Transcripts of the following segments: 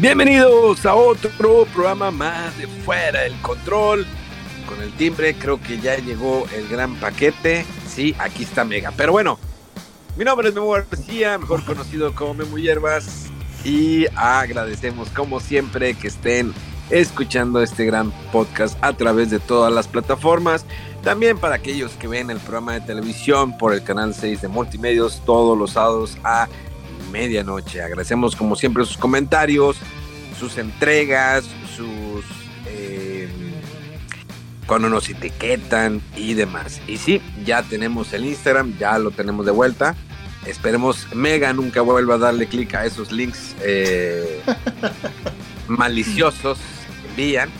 Bienvenidos a otro programa más de Fuera del Control. Con el timbre creo que ya llegó el gran paquete. Sí, aquí está Mega. Pero bueno, mi nombre es Memo García, mejor conocido como Memo Hierbas. Y agradecemos como siempre que estén escuchando este gran podcast a través de todas las plataformas. También para aquellos que ven el programa de televisión por el canal 6 de Multimedios todos los sábados a medianoche. Agradecemos como siempre sus comentarios, sus entregas, sus... eh, cuando nos etiquetan y demás. Y sí, ya tenemos el Instagram, ya lo tenemos de vuelta. Esperemos Mega nunca vuelva a darle clic a esos links eh, maliciosos que envían.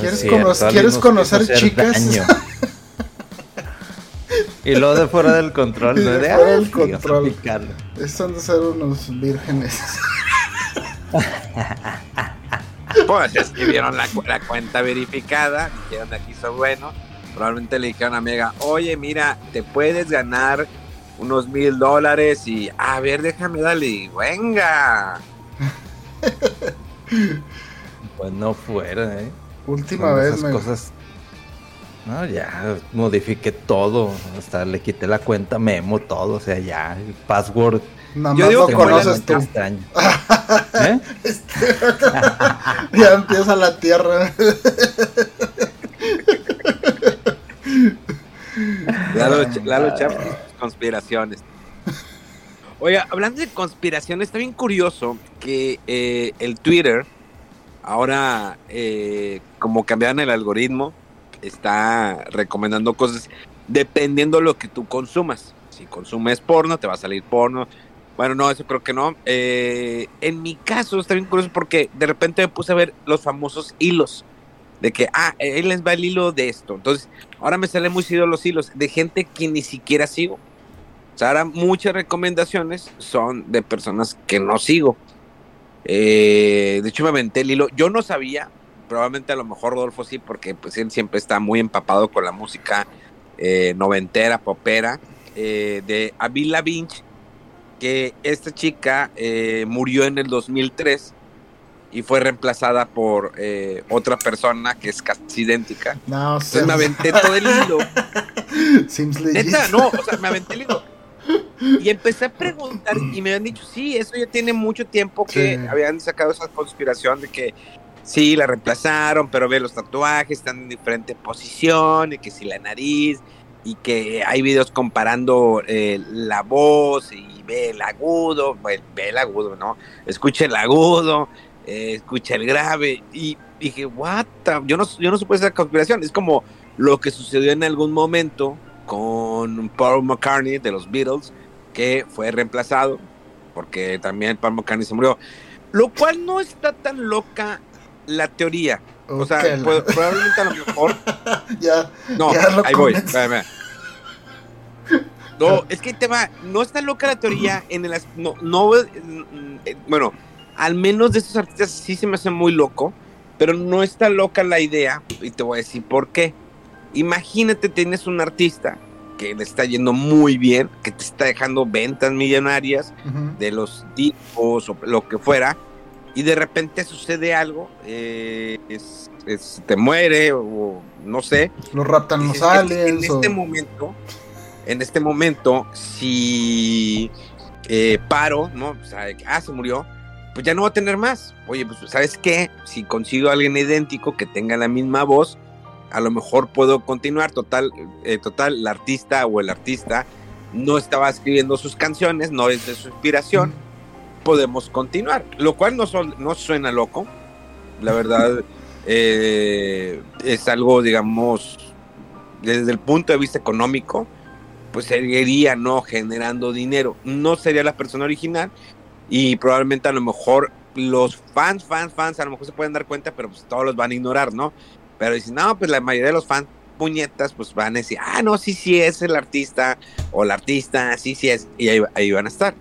¿Quieres, Sí, cono- alguien ¿quieres conocer chicas? Y lo de fuera del control, Y ¿no? de De, fuera ah, del control. han de ser unos vírgenes. Pues es que vieron la, cu- la cuenta verificada, dijeron de aquí soy bueno. Probablemente le dijeron a Mega, oye, mira, te puedes ganar unos mil dólares y a ver, déjame darle. Venga. Pues no fuera, ¿eh? Última vez esas me. cosas. No, ya modifiqué todo. Hasta le quité la cuenta memo, todo. O sea, ya. El password. Nada Yo digo lo que conoces tú. Extraño. ¿Eh? Ya empieza la tierra. Lalo, Ch- Lalo conspiraciones. Oiga, hablando de conspiraciones, está bien curioso que eh, el Twitter, ahora eh, como cambiaron el algoritmo, está recomendando cosas dependiendo lo que tú consumas. Si consumes porno, te va a salir porno. Bueno, no, eso creo que no. Eh, en mi caso está bien curioso porque de repente me puse a ver los famosos hilos. De que, ah, él les va el hilo de esto. Entonces, ahora me salen muy seguidos los hilos de gente que ni siquiera sigo. Ahora muchas recomendaciones son de personas que no sigo. Eh, de hecho, me aventé el hilo. Yo no sabía, probablemente a lo mejor Rodolfo sí, porque pues él siempre está muy empapado con la música eh, noventera, popera, eh, de Avril Lavigne, que esta chica eh, murió en el 2003 y fue reemplazada por eh, otra persona que es casi idéntica. No, Entonces sé. me aventé todo el hilo. Sims. Neta, no, o sea, me aventé el hilo. Y empecé a preguntar y me habían dicho, sí, eso ya tiene mucho tiempo que Sí. habían sacado esa conspiración de que sí, la reemplazaron, pero ve los tatuajes, están en diferente posición, y que si la nariz, y que hay videos comparando eh, la voz y ve el agudo, bueno, ve el agudo, ¿no? Escucha el agudo, eh, escucha el grave, y dije, what the-" Yo no, yo no supe esa conspiración, es como lo que sucedió en algún momento con Paul McCartney de los Beatles, que fue reemplazado, porque también Paul McCartney se murió. Lo cual no está tan loca la teoría. O sea, probablemente a lo mejor. ya. No, Ya ahí voy. No, es que el tema, no está loca la teoría en el. No, no, eh, bueno, al menos de estos artistas sí se me hace muy loco, pero no está loca la idea, y te voy a decir por qué. Imagínate, tienes un artista que le está yendo muy bien, que te está dejando ventas millonarias de los discos o lo que fuera, y de repente sucede algo, eh, es- es- te muere o no sé, Los raptan los en- aliens. En o- este momento, en este momento, si eh, paro, ¿no? O sea, ah, se murió, pues ya no va a tener más. Oye, pues, ¿sabes qué? Si consigo a alguien idéntico que tenga la misma voz, a lo mejor puedo continuar. Total, eh, total, la artista o el artista no estaba escribiendo sus canciones, no es de su inspiración, podemos continuar. Lo cual no, no suena loco, la verdad eh, es algo, digamos, desde el punto de vista económico, pues seguiría no generando dinero. No sería la persona original y probablemente a lo mejor los fans, fans, fans, a lo mejor se pueden dar cuenta, pero pues todos los van a ignorar, ¿no? Pero dicen, no, pues la mayoría de los fans puñetas, pues van a decir, ah, no, sí, sí es el artista, o la artista, sí, sí es, y ahí, van a estar.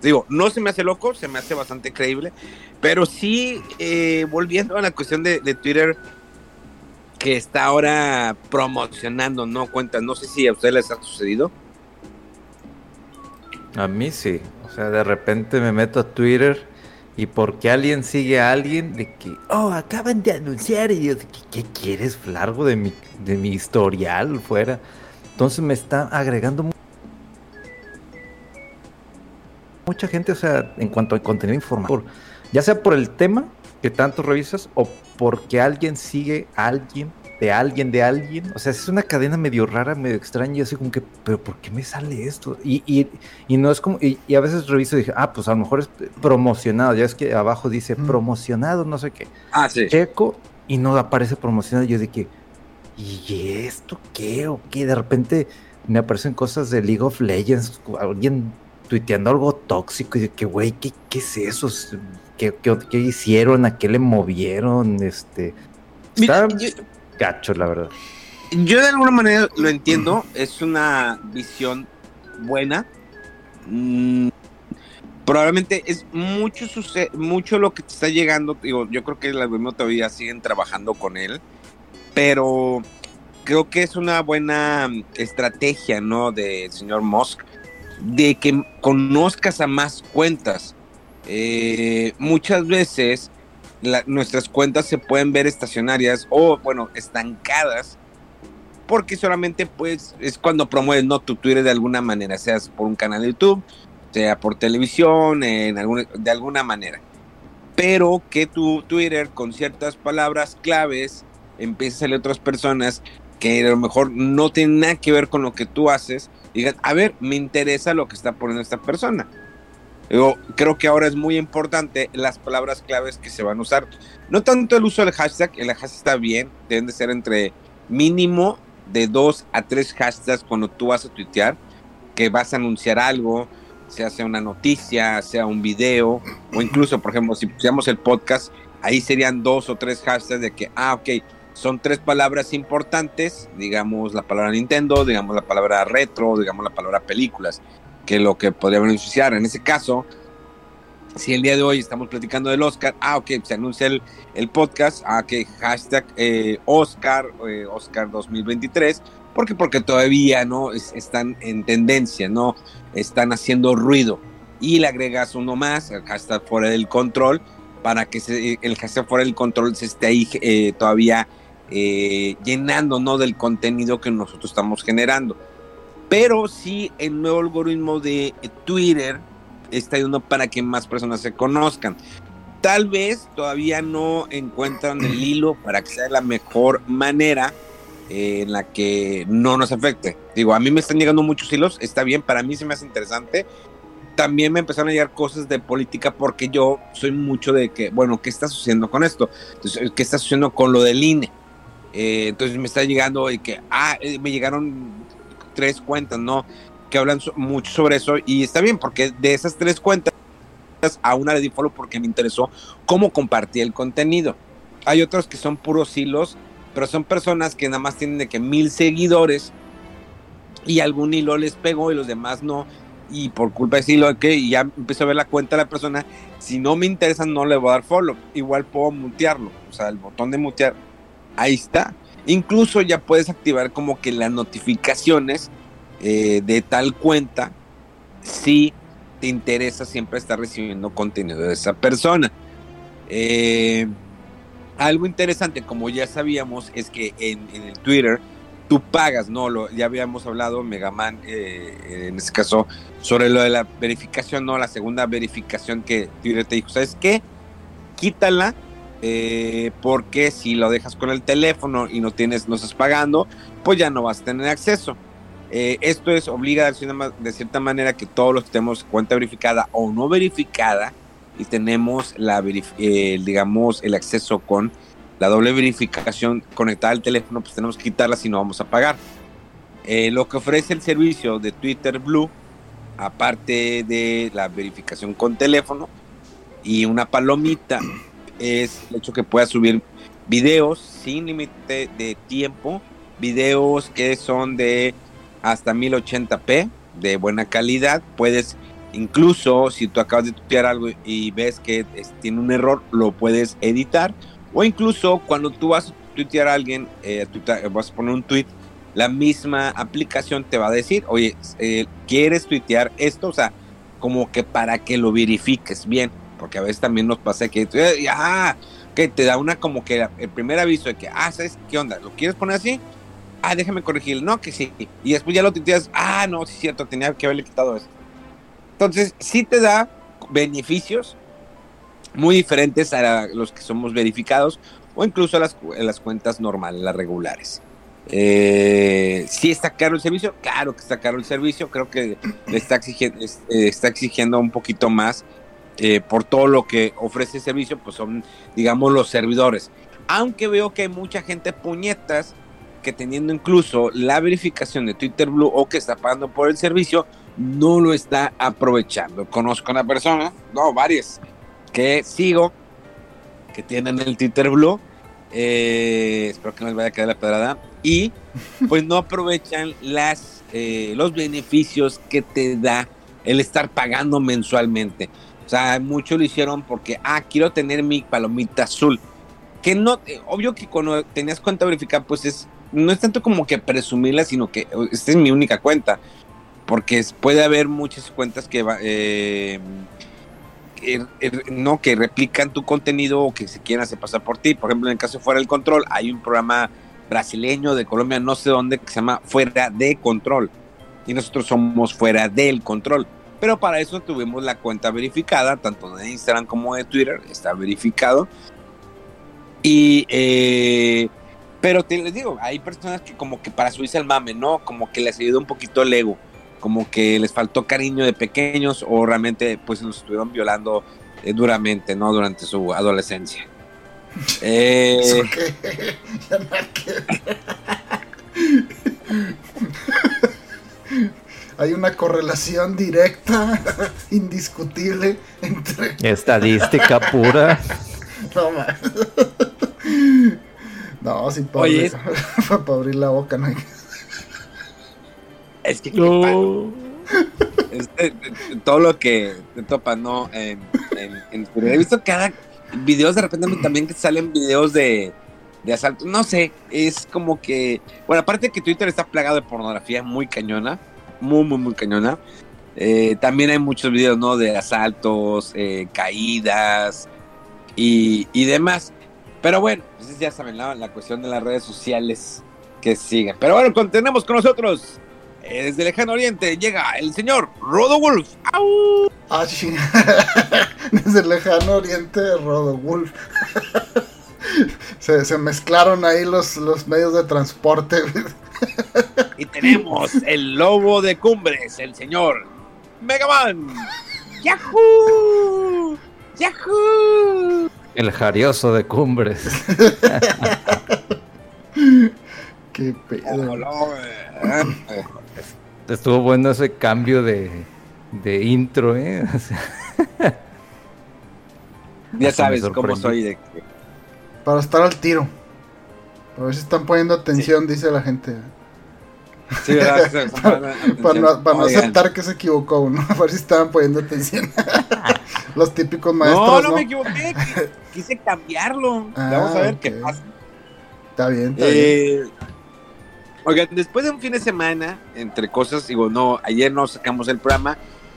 Digo, no se me hace loco, se me hace bastante creíble, pero sí, eh, volviendo a la cuestión de, Twitter, que está ahora promocionando, ¿no? Cuenta, no sé si a ustedes les ha sucedido. A mí sí, o sea, de repente me meto a Twitter y porque alguien sigue a alguien de que, oh, acaban de anunciar y yo, ¿qué, quieres, largo de mi, de mi historial fuera? Entonces me está agregando mucha gente, o sea, en cuanto al contenido informativo, ya sea por el tema que tanto revisas o porque alguien sigue a alguien de alguien de alguien. O sea, es una cadena medio rara, medio extraña. Así como que, pero ¿por qué me sale esto? Y, y, y no es como, y, a veces reviso y dije, ah, pues a lo mejor es promocionado. Ya es que abajo dice promocionado, no sé qué. Ah, sí. Checo y no aparece promocionado. Yo dije, ¿y esto qué? ¿O qué? De repente me aparecen cosas de League of Legends, alguien tuiteando algo tóxico y de que, güey, ¿qué, ¿qué, es eso? ¿Qué, ¿Qué, hicieron? ¿A qué le movieron? Este. Está gacho, la verdad. Yo de alguna manera lo entiendo, es una visión buena. Mm, probablemente es mucho mucho lo que te está llegando. Digo, yo creo que el algoritmo todavía siguen trabajando con él, pero creo que es una buena estrategia, ¿no? De señor Musk, de que conozcas a más cuentas. Eh, muchas veces nuestras cuentas se pueden ver estacionarias o, bueno, estancadas, porque solamente pues es cuando promueves no tu Twitter de alguna manera, sea por un canal de YouTube, sea por televisión, en alguna, de alguna manera. Pero que tu Twitter con ciertas palabras claves empiece a salir otras personas que a lo mejor no tienen nada que ver con lo que tú haces, digan, a ver, me interesa lo que está poniendo esta persona creo que ahora es muy importante las palabras claves que se van a usar. No tanto el uso del hashtag, el hashtag está bien, deben de ser entre mínimo de dos a tres hashtags cuando tú vas a tuitear, que vas a anunciar algo, sea sea una noticia, sea un video, o incluso, por ejemplo, si pusiéramos el podcast, ahí serían dos o tres hashtags de que, ah, ok, son tres palabras importantes, digamos la palabra Nintendo, digamos la palabra retro, digamos la palabra películas que lo que podría beneficiar. En ese caso, si el día de hoy estamos platicando del Oscar, ah, ok, se anuncia el, el podcast, ah, ok, hashtag eh, Oscar, eh, Oscar 2023, porque porque todavía no están en tendencia, no están haciendo ruido. Y le agregas uno más, el hashtag fuera del control, para que se, el hashtag fuera del control se esté ahí eh, todavía llenando, no del contenido que nosotros estamos generando. Pero sí, el nuevo algoritmo de Twitter está ayudando para que más personas se conozcan. Tal vez todavía no encuentran el hilo para que sea la mejor manera eh, en la que no nos afecte. Digo, a mí me están llegando muchos hilos, está bien, para mí se me hace interesante. También me empezaron a llegar cosas de política porque yo soy mucho de que, bueno, ¿qué está sucediendo con esto? ¿Qué está sucediendo con lo del INE? Eh, entonces me está llegando y que, ah, eh, me llegaron tres cuentas, ¿no? Que hablan mucho sobre eso y está bien porque de esas tres cuentas a una le di follow porque me interesó cómo compartía el contenido. Hay otros que son puros hilos, pero son personas que nada más tienen de que mil seguidores y algún hilo les pegó y los demás no. Y por culpa de ese hilo, que ya empiezo a ver la cuenta de la persona. Si no me interesa, no le voy a dar follow. Igual puedo mutearlo. O sea, el botón de mutear, ahí está. Incluso ya puedes activar como que las notificaciones eh, de tal cuenta si te interesa siempre estar recibiendo contenido de esa persona. Eh, algo interesante, como ya sabíamos, es que en, el Twitter tú pagas, ¿no? Lo, ya habíamos hablado, Megaman, eh, en este caso, sobre lo de la verificación, ¿no? La segunda verificación que Twitter te dijo, ¿sabes qué? Quítala eh, porque si lo dejas con el teléfono y no tienes, no estás pagando, pues ya no vas a tener acceso. Eh, esto es obliga de cierta manera que todos los que tenemos cuenta verificada o no verificada y tenemos la digamos el acceso con la doble verificación conectada al teléfono, pues tenemos que quitarla si no vamos a pagar. Eh, lo que ofrece el servicio de Twitter Blue, aparte de la verificación con teléfono y una palomita, es el hecho que puedas subir videos sin límite de tiempo, videos que son de hasta 1080p de buena calidad. Puedes, incluso si tú acabas de tuitear algo y ves que tiene un error, lo puedes editar. O incluso cuando tú vas a tuitear a alguien, eh, vas a poner un tweet, la misma aplicación te va a decir, oye, eh, ¿quieres tuitear esto? O sea, como que para que lo verifiques bien, porque a veces también nos pasa que, eh, ah, que te da una como que el primer aviso de que, ah, ¿sabes qué onda? ¿Lo quieres poner así? ah, déjame corregir, no, que sí. Y después ya lo tuiteas, ah, no, sí es cierto, tenía que haberle quitado esto. Entonces, sí te da beneficios muy diferentes a los que somos verificados o incluso a las, las cuentas normales, las regulares. Eh, sí está caro el servicio, claro que está caro el servicio, creo que le está exigiendo, eh, está exigiendo un poquito más eh, por todo lo que ofrece el servicio, pues son, digamos, los servidores. Aunque veo que hay mucha gente puñetas que teniendo incluso la verificación de Twitter Blue o que está pagando por el servicio, no lo está aprovechando. Conozco una persona, no, varias, que sigo, que tienen el Twitter Blue. Eh, espero que no les vaya a quedar la pedrada. Y pues no aprovechan las, eh, los beneficios que te da el estar pagando mensualmente. O sea, muchos lo hicieron porque, ah, quiero tener mi palomita azul. Que no, eh, obvio que cuando tenías cuenta verificada, pues es no es tanto como que presumirla, sino que esta es mi única cuenta. Porque puede haber muchas cuentas que, eh, no, que replican tu contenido o que se quieren hacer pasar por ti. Por ejemplo, en el caso de Fuera del Control, hay un programa brasileño de Colombia, no sé dónde, que se llama Fuera de Control. Y nosotros somos Fuera del Control. Pero para eso tuvimos la cuenta verificada, tanto de Instagram como de Twitter, está verificado. Y eh, pero te les digo, hay personas que como que para subirse al mame, ¿no? Como que les ayudó un poquito el ego, como que les faltó cariño de pequeños o realmente pues los estuvieron violando eh, duramente, ¿no? Durante su adolescencia. Eh... hay una correlación directa, indiscutible entre... Estadística pura. No, no, sin para, Oye, para abrir la boca, no hay Es que no. Este, todo lo que te topa, ¿no? En, en, He visto cada videos de repente también que salen videos de, de asalto. No sé, es como que. Bueno, aparte que Twitter está plagado de pornografía muy cañona. Muy, muy, muy cañona. Eh, también hay muchos videos, ¿no? De asaltos, eh, caídas y, y demás. Pero bueno, pues ya saben, la cuestión de las redes sociales que siguen. Pero bueno, tenemos con nosotros eh, desde Lejano Oriente llega el señor Rodo Wolf. ¡Au! Ah, desde Lejano Oriente, Rodo Wolf. se, mezclaron ahí los, los medios de transporte. Y tenemos el lobo de cumbres, el señor Megaman. ¡Yahoo! ¡Yahoo! El jarioso de cumbres. Qué pedo. Estuvo bueno ese cambio de, de intro, ¿eh? ya sabes cómo soy de Para estar al tiro. A ver si están poniendo atención, dice la gente. Sí, ¿verdad? para, no, aceptar que se equivocó uno, a ver si estaban poniendo atención. Los típicos maestros. No, no, me equivoqué. Quise cambiarlo. Ah, Vamos a ver qué pasa. Está bien, está eh, bien. Oigan, después de un fin de semana, entre cosas, digo, no, ayer no sacamos el programa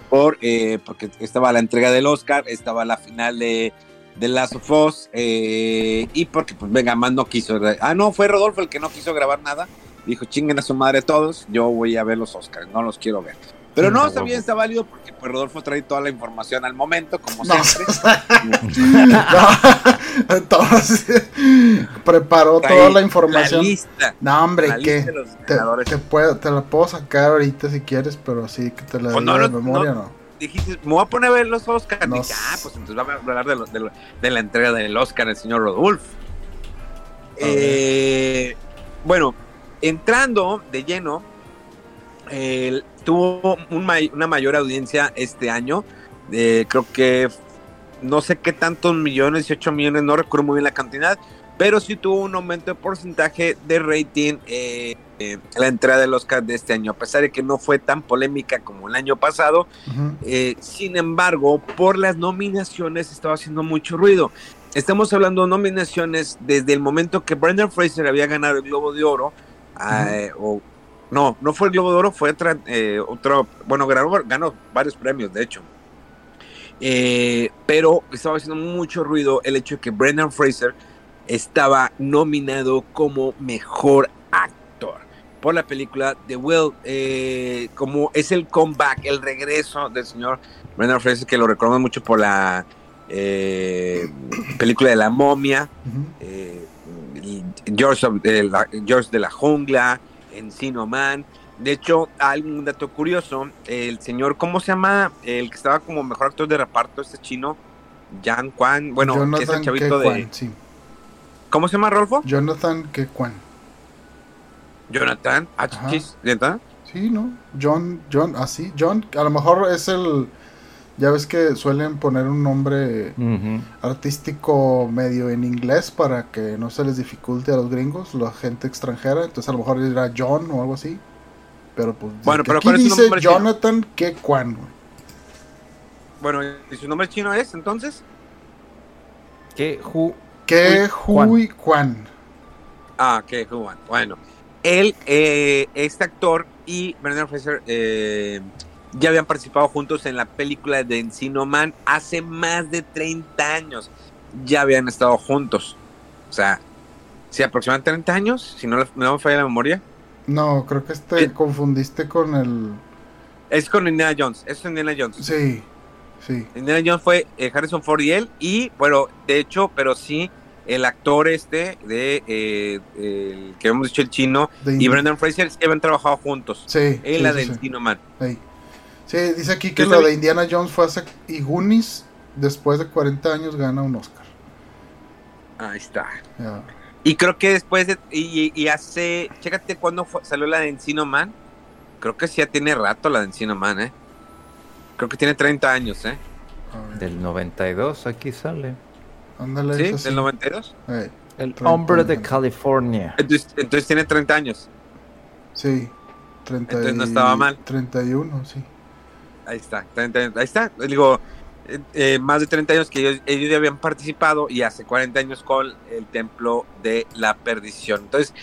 por, eh, porque estaba la entrega del Oscar, estaba la final de, de Last of Us, eh, y porque, pues, venga, más no quiso. Ah, no, fue Rodolfo el que no quiso grabar nada. Dijo, chinguen a su madre todos, yo voy a ver los Oscars, no los quiero ver. Pero no, también está válido porque pues, Rodolfo trae toda la información al momento, como siempre. preparó toda la información. no, hombre, que te, puedo, te la puedo sacar ahorita si quieres, pero sí que te la pues de memoria, no. Dijiste, me voy a poner a ver los Oscars. No. ah, pues entonces vamos a hablar de, de, la entrega del Oscar el señor Rodolfo. Eh, bueno, entrando de lleno, tuvo una mayor audiencia este año. Eh, creo que no sé qué tantos millones, 18 millones, no recuerdo muy bien la cantidad, pero sí tuvo un aumento de porcentaje de rating eh, eh, la entrada del Oscar de este año, a pesar de que no fue tan polémica como el año pasado. sin embargo, por las nominaciones estaba haciendo mucho ruido. Estamos hablando de nominaciones desde el momento que Brendan Fraser había ganado el Globo de Oro, o no, no fue el Globo de Oro, fue otra, eh, otro, bueno, ganó, ganó, varios premios, de hecho. Eh, pero estaba haciendo mucho ruido el hecho de que Brendan Fraser estaba nominado como mejor actor por la película The Will, eh, como es el comeback, el regreso del señor Brendan Fraser, que lo recuerdo mucho por la película de la momia, George, George de la jungla, Encino Man. De hecho, hay un dato curioso, el señor, ¿cómo se llama? El que estaba como mejor actor de reparto, este chino, Jan Kwan, bueno, que es el chavito de... ¿Cómo se llama, Rolfo? Jonathan Kwan. Jonathan, ¿verdad? Sí, ¿no? John, John, así, ah, John, a lo mejor es el ya ves que suelen poner un nombre artístico medio en inglés para que no se les dificulte a los gringos, la gente extranjera. Entonces a lo mejor era John o algo así. Pero pues bueno, pero aquí dice Jonathan Kwan. Bueno, ¿y su nombre chino es entonces? Que Hu Que Hui Kwan. Ah, Que Juan. Bueno, él, eh, este actor y Brendan Fraser eh, ya habían participado juntos en la película de Encino Man hace más de 30 años. Ya habían estado juntos. O sea, si aproximadamente 30 años, si no, no me falla la memoria. No, creo que te confundiste con el... Es con Indiana Jones, es Indiana Jones. Sí, sí. Indiana Jones fue eh, Harrison Ford y él, y bueno, de hecho, pero sí, el actor este de eh, el que hemos dicho el chino y Brendan Fraser se habían trabajado juntos. Sí. En la de Encino Man. Sí. Sí, dice aquí que lo de Indiana Jones fue hace. Y Goonies, después de 40 años, gana un Oscar. Ahí está. Y creo que después de. Y, hace. Chécate cuándo salió la de Encino Man. Creo que sí ya tiene rato la de Encino Man, ¿eh? Creo que tiene 30 años, ¿eh? Del 92 aquí sale. Ándale, ¿Sí? ¿Del 92? el hombre de California. Entonces, entonces, tiene 30 años. Sí. 30 entonces no estaba mal. 31, sí. Ahí está, ahí está. Digo, eh, eh, más de 30 años que ellos, ya habían participado y hace 40 años con el Templo de la Perdición. Entonces,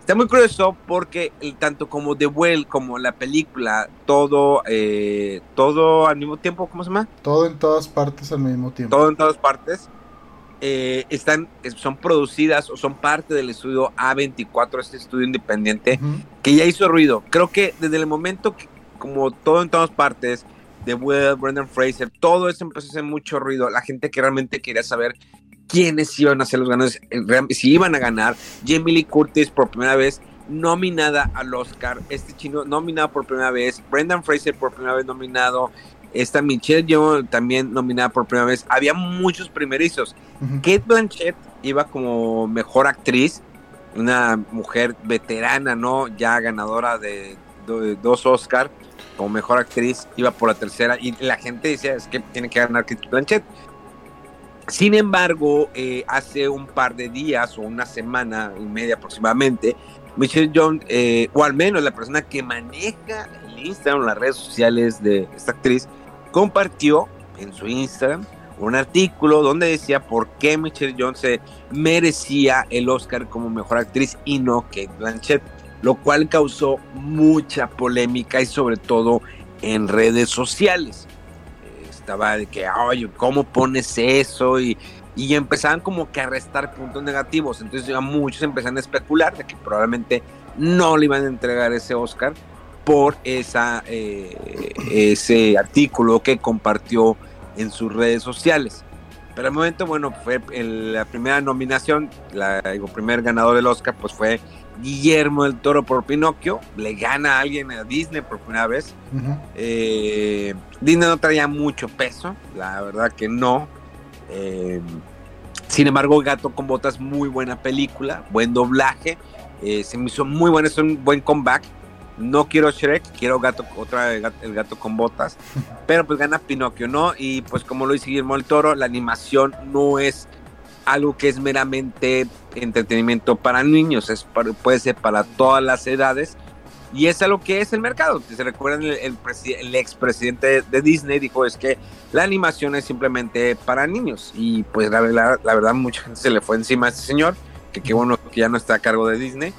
está muy curioso porque tanto como The Well como la película, todo, eh, todo al mismo tiempo, ¿cómo se llama? Todo en todas partes al mismo tiempo. Todo en todas partes. Están, son producidas o son parte del estudio A24, este estudio independiente, que ya hizo ruido. Creo que desde el momento que como todo en todas partes, de Will, Brendan Fraser, todo eso empezó a hacer mucho ruido. La gente que realmente quería saber quiénes iban a ser los ganadores, si iban a ganar. Jamie Lee Curtis por primera vez nominada al Oscar, este chino nominado por primera vez, Brendan Fraser por primera vez nominado, esta Michelle Yeoh también nominada por primera vez. Había muchos primerizos. Kate Blanchett iba como mejor actriz, una mujer veterana, ¿no? Ya ganadora de, de dos Oscars como mejor actriz, iba por la tercera y la gente decía es que tiene que ganar Kate Blanchett. Sin embargo, eh, hace un par de días o una semana y media aproximadamente, Michelle Jones, eh, o al menos la persona que maneja el Instagram, las redes sociales de esta actriz, compartió en su Instagram un artículo donde decía por qué Michelle Jones merecía el Oscar como mejor actriz y no Kate Blanchett lo cual causó mucha polémica y sobre todo en redes sociales. Estaba de que, oye, ¿cómo pones eso? Y, y empezaban como que a restar puntos negativos. Entonces ya muchos empezaron a especular de que probablemente no le iban a entregar ese Oscar por esa, eh, ese artículo que compartió en sus redes sociales. Pero el momento, bueno, fue la primera nominación, la, el primer ganador del Oscar, pues fue Guillermo del Toro por Pinocchio. Le gana a alguien a Disney por primera vez. Eh, Disney no traía mucho peso, la verdad que no. Eh, sin embargo, Gato con Botas, muy buena película, buen doblaje. Eh, se me hizo muy bueno, es un buen comeback. No quiero Shrek, quiero gato, otra el gato con botas, pero pues gana Pinocchio, ¿no? Y pues como lo dice Guillermo el Toro, la animación no es algo que es meramente entretenimiento para niños, es puede ser para todas las edades y es algo que es el mercado. Si se recuerdan, el, el, el expresidente de Disney dijo es que la animación es simplemente para niños y pues la, la, la verdad mucha gente se le fue encima a este señor, que qué bueno que ya no está a cargo de Disney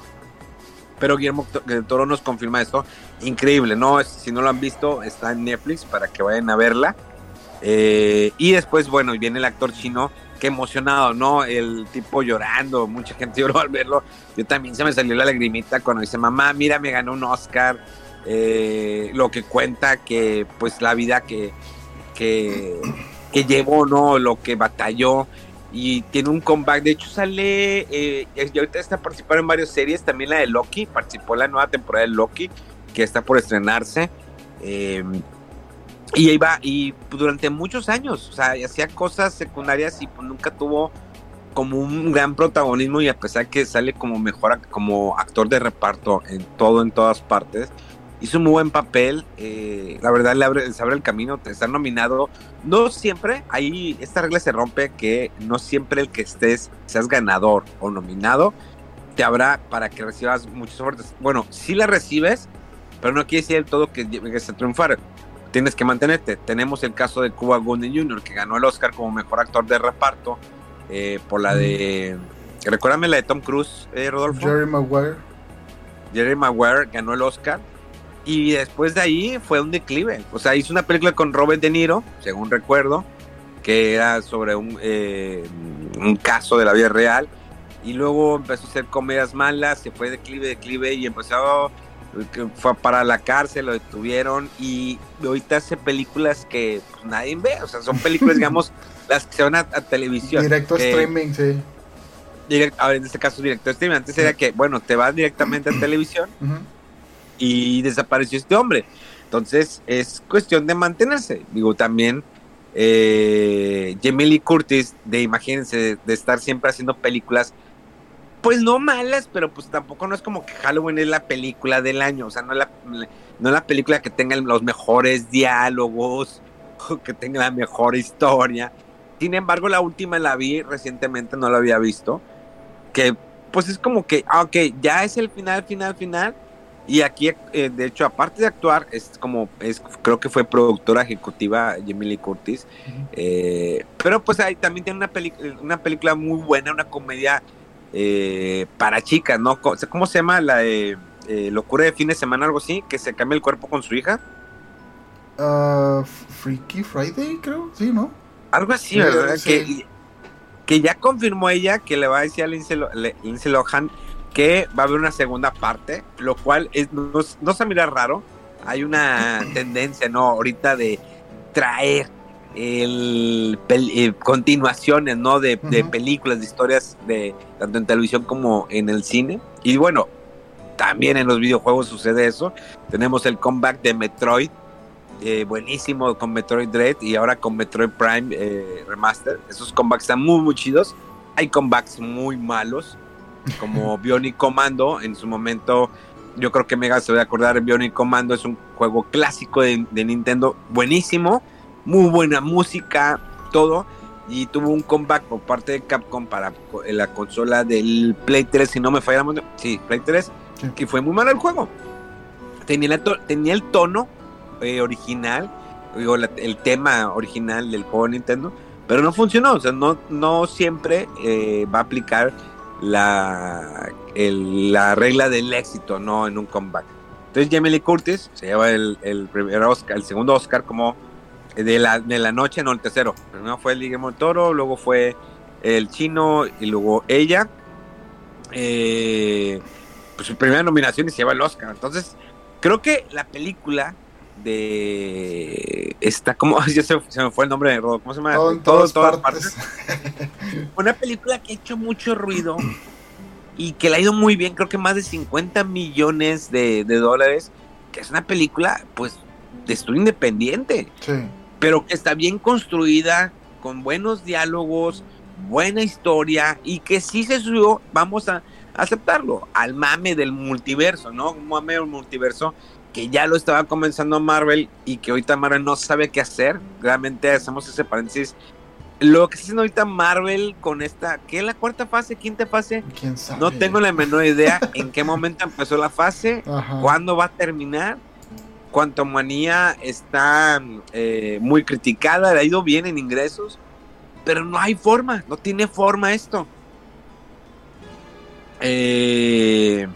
pero Guillermo del Toro nos confirma esto. Increíble, ¿no? Si no lo han visto, está en Netflix para que vayan a verla. Eh, y después, bueno, viene el actor chino, qué emocionado, ¿no? El tipo llorando, mucha gente lloró al verlo. Yo también se me salió la lagrimita cuando dice, mamá, mira, me ganó un Oscar. Eh, lo que cuenta que, pues, la vida que, que, que llevó, ¿no? Lo que batalló y tiene un comeback. De hecho, sale eh, y ahorita está participando en varias series, también la de Loki, participó en la nueva temporada de Loki, que está por estrenarse. Em, y iba, y durante muchos años, o sea, hacía cosas secundarias y pues nunca tuvo como un gran protagonismo y a pesar que sale como mejor como actor de reparto en todo, en todas partes, hizo un muy buen papel. Eh, la verdad, le abre, se abre el camino. Estar nominado, no siempre, ahí esta regla se rompe que no siempre el que estés, seas ganador o nominado, te habrá para que recibas muchas ofertas. Bueno, sí la recibes, pero no quiere decir del todo que llegues a triunfar. Tienes que mantenerte. Tenemos el caso de Cuba Gooding Jr., que ganó el Oscar como mejor actor de reparto eh, por la de. Recuérdame la de Tom Cruise, eh, Rodolfo. Jerry Maguire. Jerry Maguire ganó el Oscar y después de ahí fue un declive. O sea, hizo una película con Robert De Niro, según recuerdo, que era sobre un, eh, un caso de la vida real. Y luego empezó a hacer comedias malas, se fue declive, declive y empezó, fue para la cárcel, lo detuvieron y ahorita hace películas que pues, nadie ve. O sea, son películas, digamos, las que se van a, televisión. Directo streaming, sí. Direct, en este caso, directo streaming. Antes era que, bueno, te vas directamente a televisión y desapareció este hombre. Entonces es cuestión de mantenerse. Digo, también eh, Jamie Curtis, de imagínense, de, estar siempre haciendo películas, pues no malas, pero pues tampoco no es como que Halloween es la película del año, o sea, no es la, no la película que tenga los mejores diálogos, que tenga la mejor historia. Sin embargo, la última la vi recientemente, no la había visto, que pues es como que, ah, ok, ya es el final, final, final, y aquí, eh, de hecho, aparte de actuar, es como, es, creo que fue productora ejecutiva Jamie Lee Curtis. Eh, pero pues ahí también tiene una, una película muy buena, una comedia eh, para chicas, ¿no? ¿Cómo se llama? La de Locura de fin de semana, algo así, que se cambia el cuerpo con su hija. Uh, Freaky Friday, creo, sí, ¿no? Algo así, ¿verdad? Que, que ya confirmó ella que le va a decir a Lindsay, Lindsay Lohan que va a haber una segunda parte, lo cual es, no, no se mira raro. Hay una tendencia, ¿no? Ahorita de traer el, eh, continuaciones, ¿no? De, películas, de historias, de tanto en televisión como en el cine. Y bueno, también en los videojuegos sucede eso. Tenemos el comeback de Metroid, eh, buenísimo con Metroid Dread y ahora con Metroid Prime eh, Remaster. Esos comebacks están muy, muy chidos. Hay comebacks muy malos como Bionic Commando. En su momento, yo creo que Mega se va a acordar. Bionic Commando es un juego clásico de, Nintendo, buenísimo, muy buena música, todo. Y tuvo un comeback por parte de Capcom para la consola del Play 3, si no me falla la Sí, Play 3, que fue muy malo el juego. Tenía, tenía el tono eh, original, digo, el tema original del juego de Nintendo, pero no funcionó. O sea, no, no siempre eh, va a aplicar la, la regla del éxito, no en un comeback. Entonces Jamie Lee Curtis se lleva el, el, primer Oscar, el segundo Oscar como de la, de la noche, no el tercero. Primero fue Guillermo del Toro, luego fue el chino y luego ella. Eh, pues su primera nominación y se lleva el Oscar. Entonces, Creo que la película de esta, ¿cómo? Ya se, me fue el nombre de Rodo, ¿cómo se llama? Todo en todas, partes. Una película que ha hecho mucho ruido y que le ha ido muy bien, creo que más de 50 millones de, dólares, que es una película, pues, de estudio independiente, sí. pero que está bien construida, con buenos diálogos, buena historia y que sí se subió, vamos a aceptarlo, al mame del multiverso, ¿no? Un mame del multiverso que ya lo estaba comenzando Marvel y que ahorita Marvel no sabe qué hacer. Realmente hacemos ese paréntesis. Lo que está haciendo ahorita Marvel con esta, ¿qué es la cuarta fase, quinta fase? ¿Quién sabe? No tengo la menor idea en qué momento empezó la fase, cuándo va a terminar. Cuanto Manía está eh, muy criticada, le ha ido bien en ingresos, pero no hay forma, no tiene forma esto. Eh,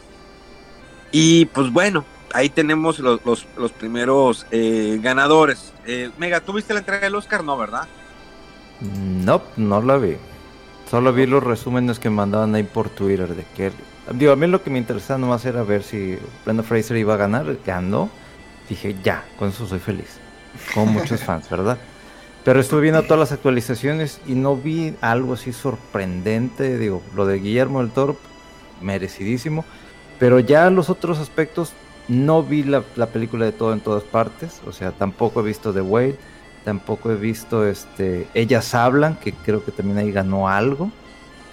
y pues bueno, ahí tenemos los, los, primeros eh, ganadores. Eh, Mega, ¿tú viste la entrega del Oscar? No, ¿verdad? No, no la vi. Solo vi los resúmenes que mandaban ahí por Twitter de que... Digo, a mí lo que me interesaba nomás era ver si Brenda Fraser iba a ganar. Ganó. Dije, ya, con eso soy feliz. Con muchos fans, ¿verdad? Pero estuve viendo todas las actualizaciones y no vi algo así sorprendente. Digo, lo de Guillermo del Toro, merecidísimo. Pero ya los otros aspectos no vi la, película de todo en todas partes, o sea, tampoco he visto The Whale, tampoco he visto este Ellas Hablan, que creo que también ahí ganó algo.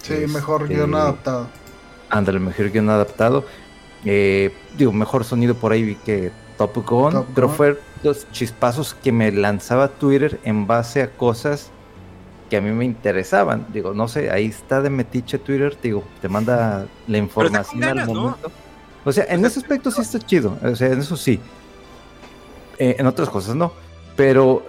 Sí, mejor este, guion adaptado. Ándale, mejor guion adaptado. Eh, digo, mejor sonido por ahí vi que Top Gun, pero fue los chispazos que me lanzaba Twitter en base a cosas que a mí me interesaban. Digo, no sé, ahí está de metiche Twitter, digo, te manda la información al momento. O sea, en ese aspecto sí está chido. O sea, en eso sí. Eh, en otras cosas no. Pero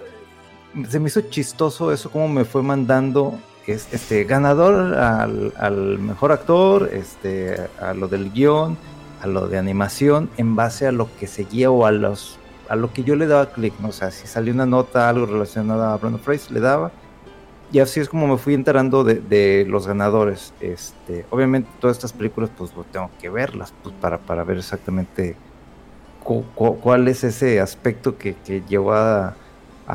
se me hizo chistoso eso, como me fue mandando este ganador al, mejor actor, este, a lo del guion, a lo de animación, en base a lo que seguía o a los a lo que yo le daba clic, ¿no? O sea, si salió una nota, algo relacionado a Brandon Fraser, le daba, y así es como me fui enterando de, los ganadores. Este, obviamente todas estas películas pues tengo que verlas pues, para, para ver exactamente cuál es ese aspecto que, que llevó a,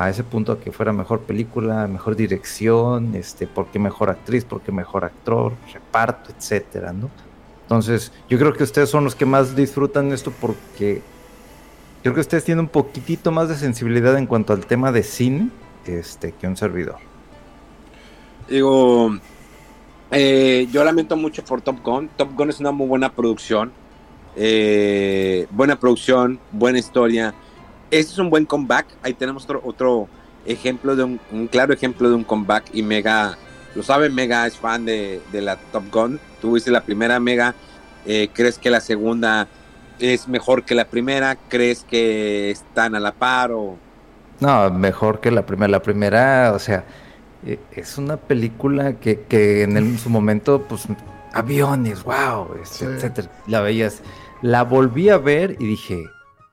ese punto a que fuera mejor película, mejor dirección, este, por qué mejor actriz, por qué mejor actor, reparto, etcétera, ¿no? Entonces, yo creo que ustedes son los que más disfrutan esto porque creo que ustedes tienen un poquitito más de sensibilidad en cuanto al tema de cine este, que un servidor. Digo, eh, yo lamento mucho por Top Gun. Top Gun es una muy buena producción. Eh, buena producción, buena historia. Este es un buen comeback. Ahí tenemos otro, ejemplo de un, claro ejemplo de un comeback. Y Mega, lo sabe, Mega es fan de, la Top Gun. Tuviste la primera, Mega. Eh, ¿Crees que la segunda es mejor que la primera? ¿Crees que están a la par o...? No, mejor que la primera. La primera, o sea, es una película que, que en, su momento, pues, aviones, wow, etcétera. La veías. La volví a ver y dije,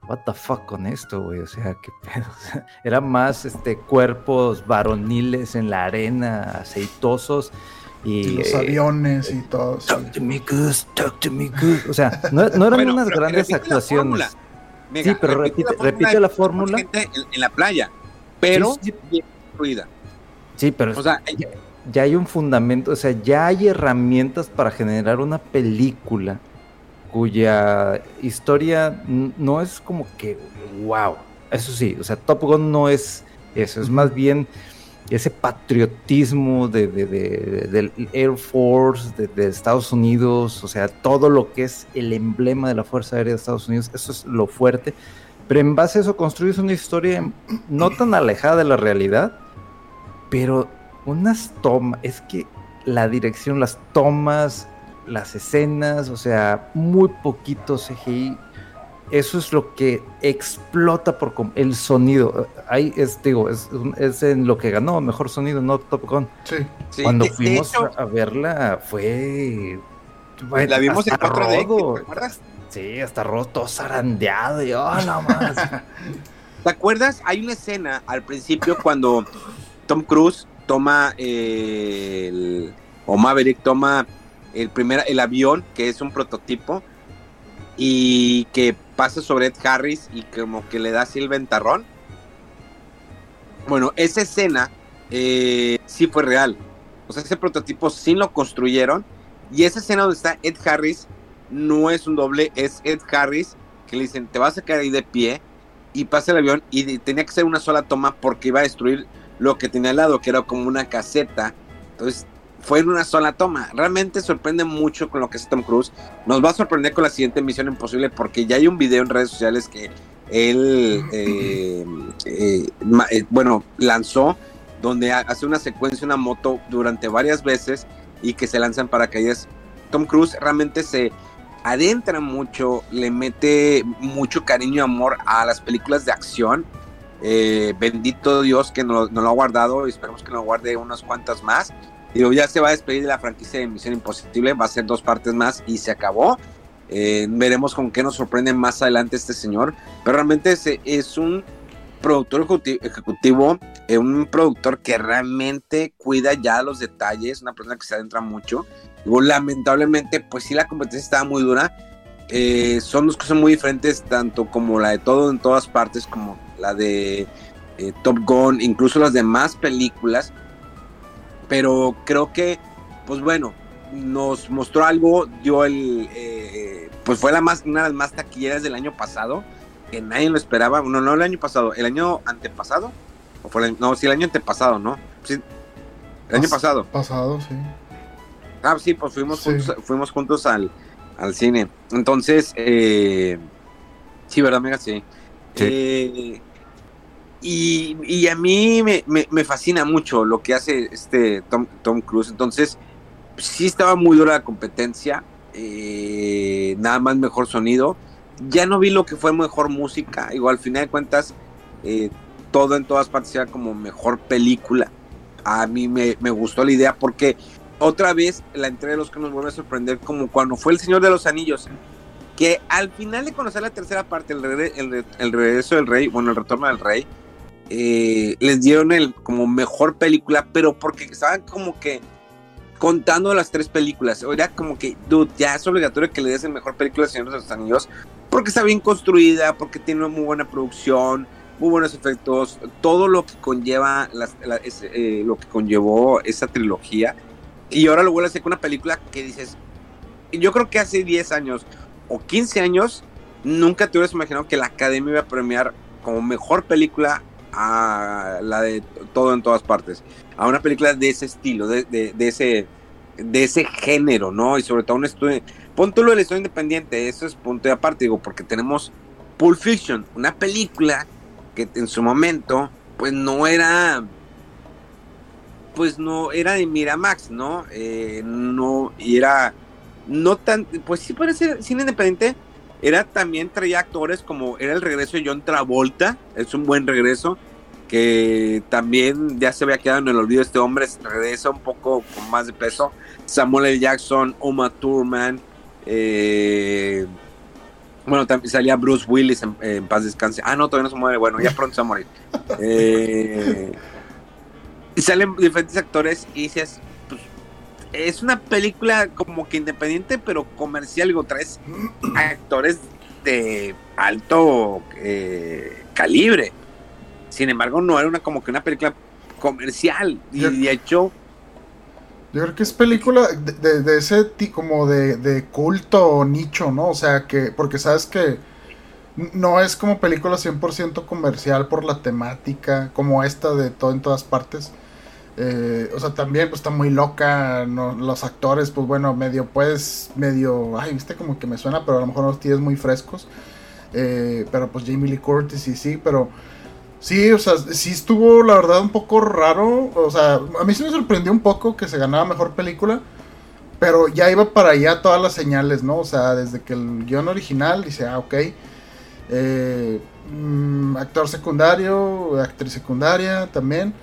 what the fuck con esto, güey. O sea, qué pedo. era más este cuerpos varoniles en la arena, aceitosos. Y, los aviones y todo. Talk to me good, talk to me good. O sea, no, eran unas grandes actuaciones. sí, pero repite, repite la fórmula. En, la playa, pero bien construida. Sí, pero o sea, ya, hay un fundamento, o sea, ya hay herramientas para generar una película cuya historia no es como que wow. Eso sí, o sea, Top Gun no es eso, es más bien ese patriotismo de, del Air Force de, Estados Unidos, o sea, todo lo que es el emblema de la Fuerza Aérea de Estados Unidos, eso es lo fuerte. Pero en base a eso construyes una historia no tan alejada de la realidad, pero unas tomas, es que la dirección, las tomas, las escenas, o sea, muy poquito CGI. Eso es lo que explota por el sonido. Ahí es, digo, es, en lo que ganó mejor sonido, no Top Gun. Sí. Cuando fuimos a verla fue. la vimos en 4 ¿te acuerdas? Sí, hasta roto, zarandeado y oh, no más. ¿Te acuerdas? Hay una escena al principio cuando Tom Cruise toma el, o Maverick toma el primer el avión que es un prototipo y que pasa sobre Ed Harris y como que le da así el ventarrón. Bueno, esa escena eh, sí fue real. O sea, ese prototipo sí lo construyeron. Y esa escena donde está Ed Harris no es un doble, es Ed Harris que le dicen, te vas a caer ahí de pie y pasa el avión y tenía que ser una sola toma porque iba a destruir lo que tenía al lado, que era como una caseta. Entonces, fue en una sola toma. Realmente sorprende mucho con lo que es Tom Cruise. Nos va a sorprender con la siguiente Misión Imposible porque ya hay un video en redes sociales que él, eh, eh, eh, bueno, lanzó donde hace una secuencia, una moto durante varias veces y que se lanzan paracaídas. Tom Cruise realmente se adentra mucho, le mete mucho cariño y amor a las películas de acción. Bendito Dios que nos, lo ha guardado y esperemos que nos guarde unas cuantas más. Digo, ya se va a despedir de la franquicia de Misión Imposible, va a ser dos partes más y se acabó. Eh, veremos con qué nos sorprende más adelante este señor, pero realmente es, es un productor ejecutivo, eh, un productor que realmente cuida ya los detalles, una persona que se adentra mucho. Digo, lamentablemente, pues sí, la competencia estaba muy dura. Eh, son dos cosas muy diferentes, tanto como la de todo en todas partes, como la de Top Gun, incluso las demás películas pero creo que, pues bueno, nos mostró algo, dio el, eh, pues fue la más, una de las más taquilleras del año pasado, que nadie lo esperaba, no, no el año pasado, el año antepasado, o fue no, sí, el año antepasado, ¿no? Sí, el año pasado. Pasado, sí. Ah, sí, pues fuimos juntos, fuimos juntos al, al cine. Entonces, eh, sí, ¿verdad, amiga? Sí. sí. Eh, y, a mí me, fascina mucho lo que hace este Tom, Tom Cruise. Entonces, sí estaba muy dura la competencia. Eh, nada más mejor sonido. Ya no vi lo que fue mejor música. Igual, al final de cuentas, eh, todo en todas partes era como mejor película. A mí me, gustó la idea porque otra vez la entrega de los que nos vuelve a sorprender como cuando fue El Señor de los Anillos. Que al final de conocer la tercera parte, el, el regreso del rey, bueno, el retorno del rey, eh, les dieron el como mejor película, pero porque estaban como que contando las tres películas. Era como que, dude, ya es obligatorio que le des el mejor película de Señor de los Anillos, porque está bien construida, porque tiene una muy buena producción, muy buenos efectos, todo lo que conlleva, eh, lo que conllevó esa trilogía. Y ahora lo vuelve a hacer con una película que dices, yo creo que hace 10 años o 15 años, nunca te hubieras imaginado que la Academia iba a premiar como mejor película a la de todo en todas partes, a una película de ese estilo, de, de, ese de ese género, ¿no? Y sobre todo un estudio, punto lo del estudio independiente, eso es punto de aparte, digo, porque tenemos Pulp Fiction, una película que en su momento, pues no era, pues no, era de Miramax, ¿no? Eh, no, y era, no tan, pues sí puede ser cine independiente, era también traía actores como era el regreso de John Travolta, es un buen regreso, que también ya se había quedado en el olvido este hombre, regresa un poco con más de peso. Samuel L. Jackson, Uma Thurman, eh, bueno, también salía Bruce Willis en, paz descanse. Ah, no, todavía no se muere. Bueno, ya pronto se va a morir. Eh, y salen diferentes actores y dices, es una película como que independiente, pero comercial. Digo, traes actores de alto eh, calibre. Sin embargo, no era una como que una película comercial. Y de hecho. Yo creo que es película de, de, ese tipo como de, de culto nicho, ¿no? O sea, que. Porque sabes que no es como película 100% comercial por la temática, como esta de todo en todas partes. Eh, o sea, también pues está muy loca, los actores, pues bueno, medio pues, medio, ay, viste como que me suena, pero a lo mejor los tienes muy frescos. Eh, pero pues Jamie Lee Curtis y sí, pero sí, o sea, sí estuvo la verdad un poco raro. O sea, a mí sí me sorprendió un poco que se ganaba mejor película. Pero ya iba para allá todas las señales, ¿no? O sea, desde que el guion original dice, ah, ok. Eh, mm, actor secundario, actriz secundaria también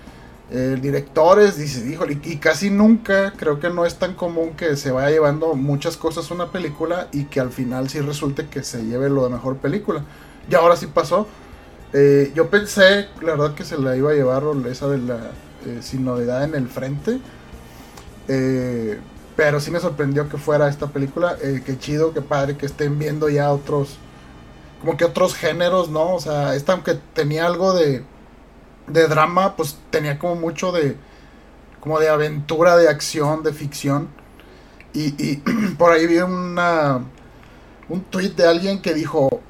directores, dices, híjole, y casi nunca creo que no es tan común que se vaya llevando muchas cosas una película y que al final sí resulte que se lleve lo de mejor película. Y ahora sí pasó. Eh, yo pensé, la verdad, que se la iba a llevar esa de la eh, sin novedad en el frente. Eh, pero sí me sorprendió que fuera esta película. qué chido, qué padre que estén viendo ya otros como que otros géneros, ¿no? O sea, esta aunque tenía algo de, de drama, pues tenía como mucho de, como de aventura, de acción, de ficción. Y, y por ahí vi una, un tweet de alguien que dijo,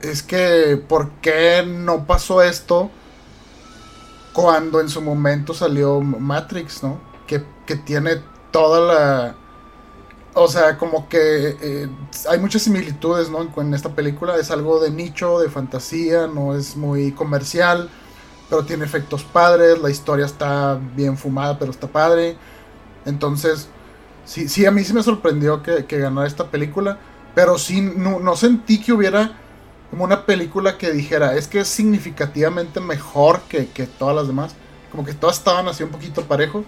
es que, ¿por qué no pasó esto cuando en su momento salió Matrix, ¿no? Que, que tiene toda la o sea, como que eh, hay muchas similitudes, ¿no? En esta película es algo de nicho, de fantasía, no es muy comercial, pero tiene efectos padres, la historia está bien fumada, pero está padre. Entonces, sí, sí, a mí sí me sorprendió que, que ganara esta película, pero sí, no, sentí que hubiera como una película que dijera, es que es significativamente mejor que, que todas las demás. Como que todas estaban así un poquito parejo.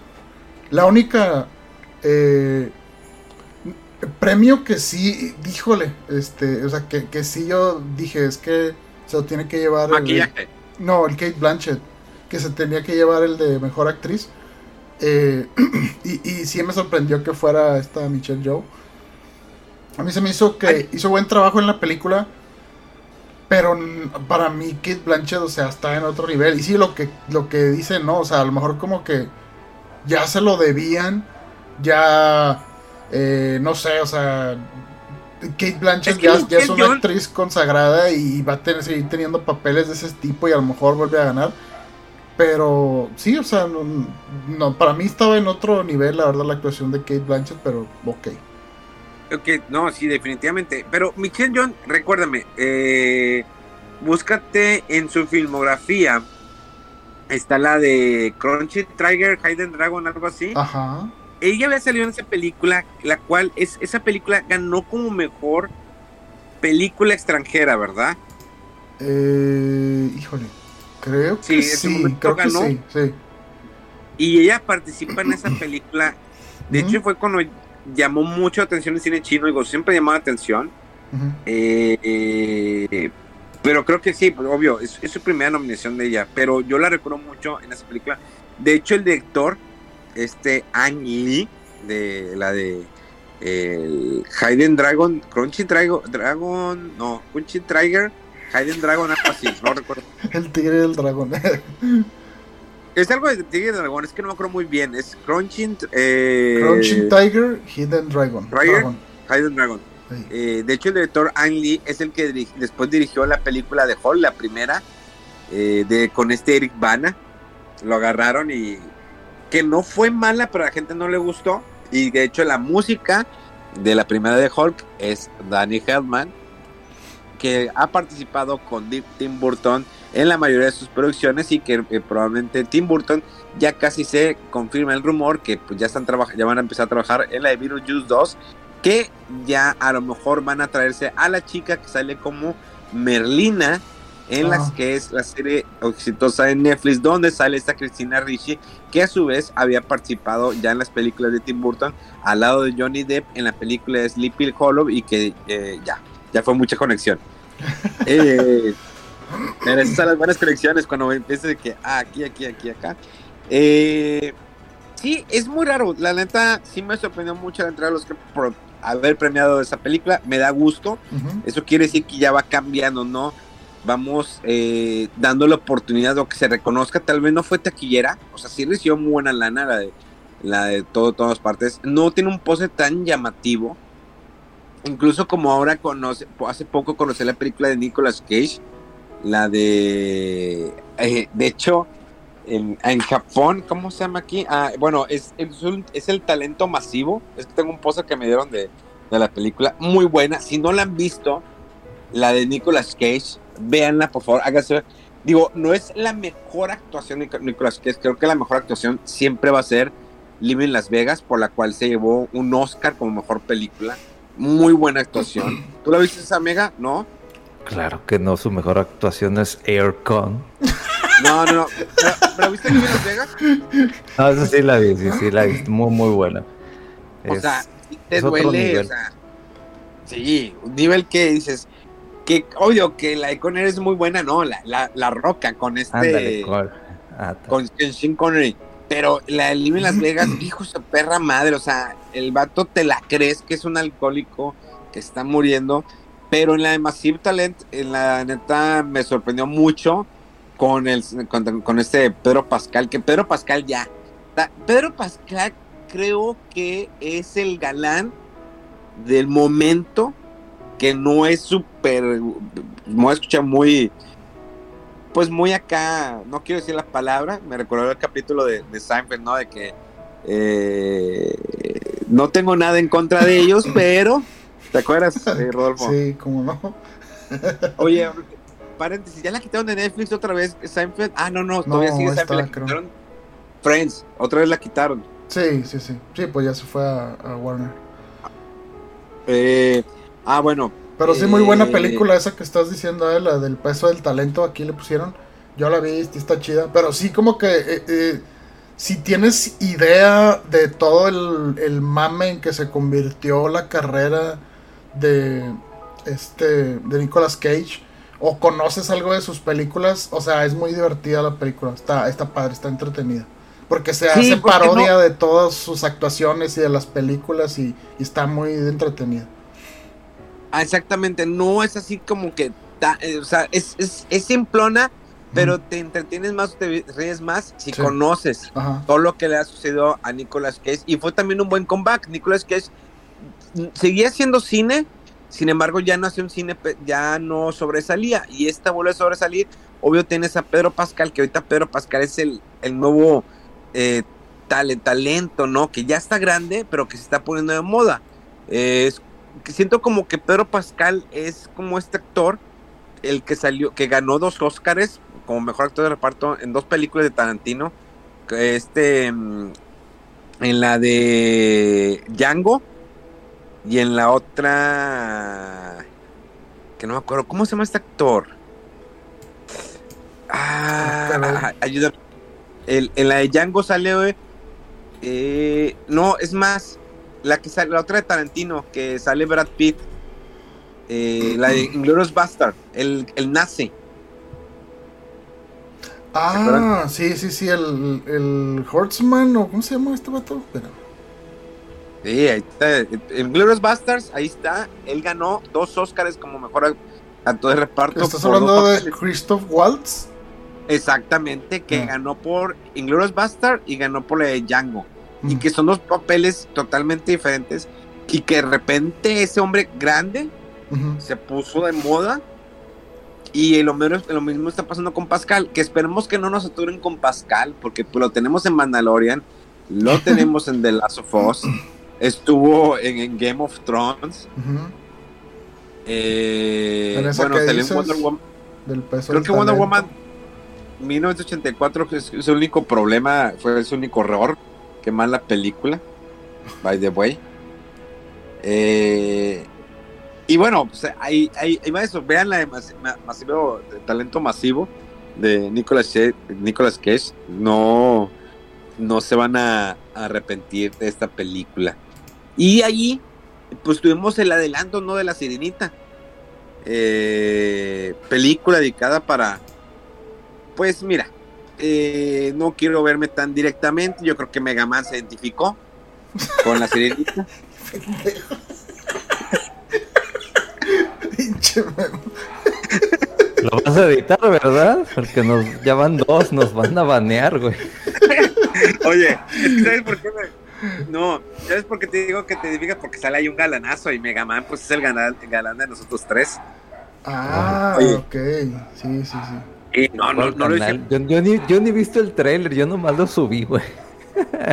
La única... Eh, premio que sí, díjole, este, o sea, que, que sí yo dije, es que se lo tiene que llevar. Maquillaje. No, el Kate Blanchett, que se tenía que llevar el de mejor actriz. Eh, y, y sí me sorprendió que fuera esta Michelle Joe. A mí se me hizo que hizo buen trabajo en la película. Pero para mí Kate Blanchett, o sea, está en otro nivel. Y sí, lo que, lo que dicen, ¿no? O sea, a lo mejor como que ya se lo debían. Ya eh, no sé, o sea, Kate Blanchett ya, es una actriz consagrada y va a tener, seguir teniendo papeles de ese tipo y a lo mejor vuelve a ganar. Pero sí, o sea, no, para mí estaba en otro nivel, la verdad, la actuación de Kate Blanchett, pero ok. Ok, no, sí, definitivamente. Pero Michelle John, recuérdame, eh, búscate en su filmografía. Está la de Crunchy Trigger, Hidden Dragon, algo así. Ajá ella había salido en esa película, la cual es esa película ganó como mejor película extranjera, ¿verdad? Eh, híjole, creo que sí, creo que sí, sí. Y ella participa en esa película. De hecho, fue cuando llamó mucho atención el cine chino. Digo, siempre llamó la atención. Eh, pero creo que sí, pues, obvio, es, es, su primera nominación de ella. Pero yo la recuerdo mucho en esa película. De hecho, el director este Ang Lee, de la de el Hayden Dragon, Crunchy Dragon, Dragon, no, Crunchy Trigger, Hayden Dragon, algo así, no recuerdo. El tigre del dragón. es algo de tigre del dragón, es que no me acuerdo muy bien, es Crunchy eh, Crunchy Tiger, Hidden Dragon. Dragon. Hayden Dragon. Eh, de hecho, el director Ang Lee es el que después dirigió la película de Hall, la primera, eh, de, con este Eric Bana. Lo agarraron y que no fue mala, pero a la gente no le gustó. Y de hecho la música de la primera de Hulk es Danny Hellman, que ha participado con Tim Burton en la mayoría de sus producciones y que eh, probablemente Tim Burton ya casi se confirma el rumor que pues, ya están ya van a empezar a trabajar en la de Beetlejuice 2 que ya a lo mejor van a traerse a la chica que sale como Merlina en las ah. que es la serie exitosa en Netflix, donde sale esta Cristina Ricci, que a su vez había participado ya en las películas de Tim Burton, al lado de Johnny Depp en la película de Sleepy Hollow, y que eh, ya, ya fue mucha conexión. eh, esas son las buenas conexiones cuando empieza de que ah, aquí, aquí, aquí, acá. Eh, sí, es muy raro. La neta, sí me sorprendió mucho la entrada de los que por haber premiado esa película. Me da gusto. Eso quiere decir que ya va cambiando, ¿no? Vamos eh, dando la oportunidad de que se reconozca, tal vez no fue taquillera, o sea, sí recibió muy buena lana la de, la de todo, todas partes, no tiene un pose tan llamativo, incluso como ahora conoce, hace poco conocí la película de Nicolas Cage, la de, eh, de hecho, en, Japón, ¿cómo se llama aquí? Ah, bueno, es, es, el talento masivo, es que tengo un pose que me dieron de, de la película, muy buena, si no la han visto, la de Nicolas Cage, véanla, por favor, hágase. Digo, no es la mejor actuación de Nicolas Cage, creo que la mejor actuación siempre va a ser Living Las Vegas, por la cual se llevó un Oscar como mejor película. Muy buena actuación. ¿Tú la viste esa mega? ¿No? Claro que no, su mejor actuación es Aircon. No, no, no. ¿Pero, viste Living Las Vegas? No, esa sí la vi, sí, sí la vi. Muy, muy buena. O sea, te duele, o sea. Sí, un nivel que dices, que obvio que la de Connery es muy buena, no, la, la, la roca con este ah, con Sean Connery. Pero la de Living Las Vegas, hijo su perra madre, o sea, el vato te la crees que es un alcohólico que está muriendo. Pero en la de Massive Talent, en la neta me sorprendió mucho con el con, este Pedro Pascal, que Pedro Pascal ya. Pedro Pascal creo que es el galán del momento que no es súper, me voy a escuchar muy, pues muy acá, no quiero decir la palabra, me recordó el capítulo de, de Seinfeld, ¿no? De que eh, no tengo nada en contra de ellos, pero, ¿te acuerdas, eh, Rodolfo? Sí, cómo no. Oye, paréntesis, ¿ya la quitaron de Netflix otra vez Seinfeld? Ah, no, no, todavía sigue Seinfeld, la quitaron. Friends, otra vez la quitaron. Sí, sí, sí, sí, pues ya se fue a, Warner. Eh, ah, bueno. Pero sí, muy buena película esa que estás diciendo, eh, la del peso del talento, aquí le pusieron. Yo la vi, está chida, pero sí como que si tienes idea de todo el, mame en que se convirtió la carrera de este de Nicolas Cage o conoces algo de sus películas, o sea, es muy divertida la película, está, está padre, está entretenida. Porque se hace parodia de todas sus actuaciones y de las películas y, está muy entretenida. Ah, exactamente, no es así como que, eh, o sea, es, es, es simplona, pero te entretienes más, te ríes más si conoces todo lo que le ha sucedido a Nicolas Cage. Y fue también un buen comeback. Nicolas Cage seguía haciendo cine, sin embargo ya no hacía un cine, ya no sobresalía. Y esta vuelve a sobresalir. Obvio tienes a Pedro Pascal, que ahorita Pedro Pascal es el, el nuevo eh, talento, ¿no? Que ya está grande, pero que se está poniendo de moda. Siento como que Pedro Pascal es como este actor el que salió, que ganó dos Óscares como mejor actor de reparto en dos películas de Tarantino. Este, mm, en la de Django y en la otra, que no me acuerdo, ¿cómo se llama este actor? Ah, ayuda. en la de Django sale, eh, no, es más, la que sale, la otra de Tarantino, que sale Brad Pitt, eh, la de Inglourious Bastard, el, el nazi. Ah, sí, sí, sí, el, el Horseman, o ¿cómo se llama este vato? Sí, ahí está. En Glorious Bastards, ahí está. Él ganó dos Oscars como mejor actor de reparto. ¿Estás hablando de Christoph Waltz? Exactamente, que ah. ganó por Inglourious Bastard y ganó por la de Django. Y que son dos papeles totalmente diferentes. Y que de repente ese hombre grande se puso de moda y lo, lo mismo está pasando con Pascal, que esperemos que no nos saturen con Pascal, porque pues, lo tenemos en Mandalorian, lo tenemos en The Last of Us, estuvo en, Game of Thrones. eh, bueno, salió en Wonder Woman. Creo que Wonder Woman 1984 es, es, el único problema, fue el único error que más la película, by the way. Eh, y bueno, pues ahí, ahí, va eso. Vean la de masivo, talento masivo de Nicolas Nicolas Cage. No, no se van a, arrepentir de esta película. Y allí, pues tuvimos el adelanto, ¿no? De la Sirenita. Eh, película dedicada para. Pues mira, eh, no quiero verme tan directamente. Yo creo que Mega Man se identificó con la Sirenita. Lo vas a editar, ¿verdad? Porque nos ya van dos, nos van a banear, güey. Oye, ¿sabes por qué No, ¿sabes por qué te digo que te digas? Porque sale ahí un galanazo y Mega Man pues es el galán, galán de nosotros tres. Ah, ok. Sí, sí, sí. No, no, no lo hice. Yo, ni, yo ni he visto el trailer, yo nomás lo subí, güey.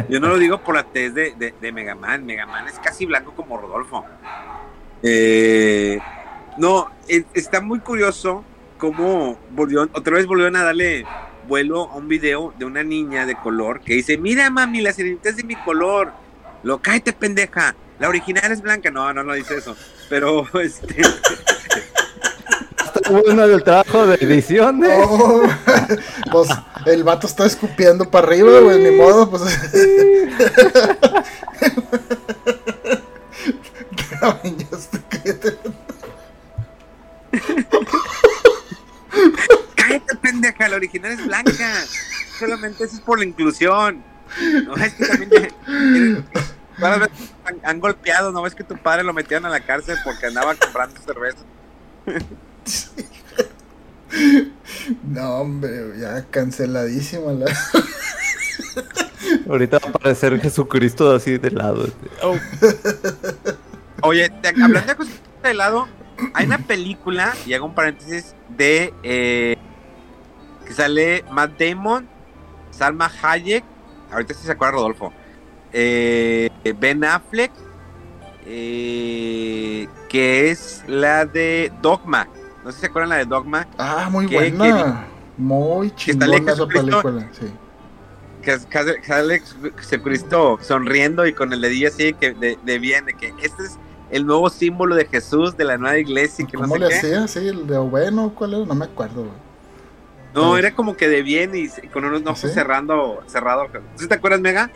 Yo no lo digo por la tez de, de, de Mega Man. Mega Man es casi blanco como Rodolfo. Eh, no, está muy curioso cómo volvió, otra vez volvieron a darle vuelo a un video de una niña de color que dice, mira mami, la sirenita es de mi color. Lo cállate, pendeja. La original es blanca. No, no, no dice eso. Pero este. Uno del trabajo de edición. ¿eh? pues el vato está escupiendo para arriba, güey, ni modo, pues. Cállate, pendeja, la original es blanca. Solamente eso es por la inclusión. No es que también han, golpeado, no ves que tu padre lo metieron a la cárcel porque andaba comprando cerveza. No, hombre, ya canceladísima la. Ahorita va a aparecer Jesucristo así de lado. Oh. Oye, hablando de Jesucristo de lado, hay una película, y hago un paréntesis, de eh, que sale Matt Damon, Salma Hayek, ahorita sí se acuerda Rodolfo, eh, Ben Affleck, eh, que es la de Dogma. No sé si se acuerdan la de Dogma. Ah, muy buena. muy chingona esa película, sí. Que sale Jesucristo sonriendo y con el dedillo así que de, de bien, de que este es el nuevo símbolo de Jesús de la nueva iglesia. Que ¿Cómo le hacía? Sí, el de bueno, ¿cuál era? No me acuerdo. No, era como que de bien y con unos ojos cerrando, cerrado. ¿Sí te acuerdas, Mega?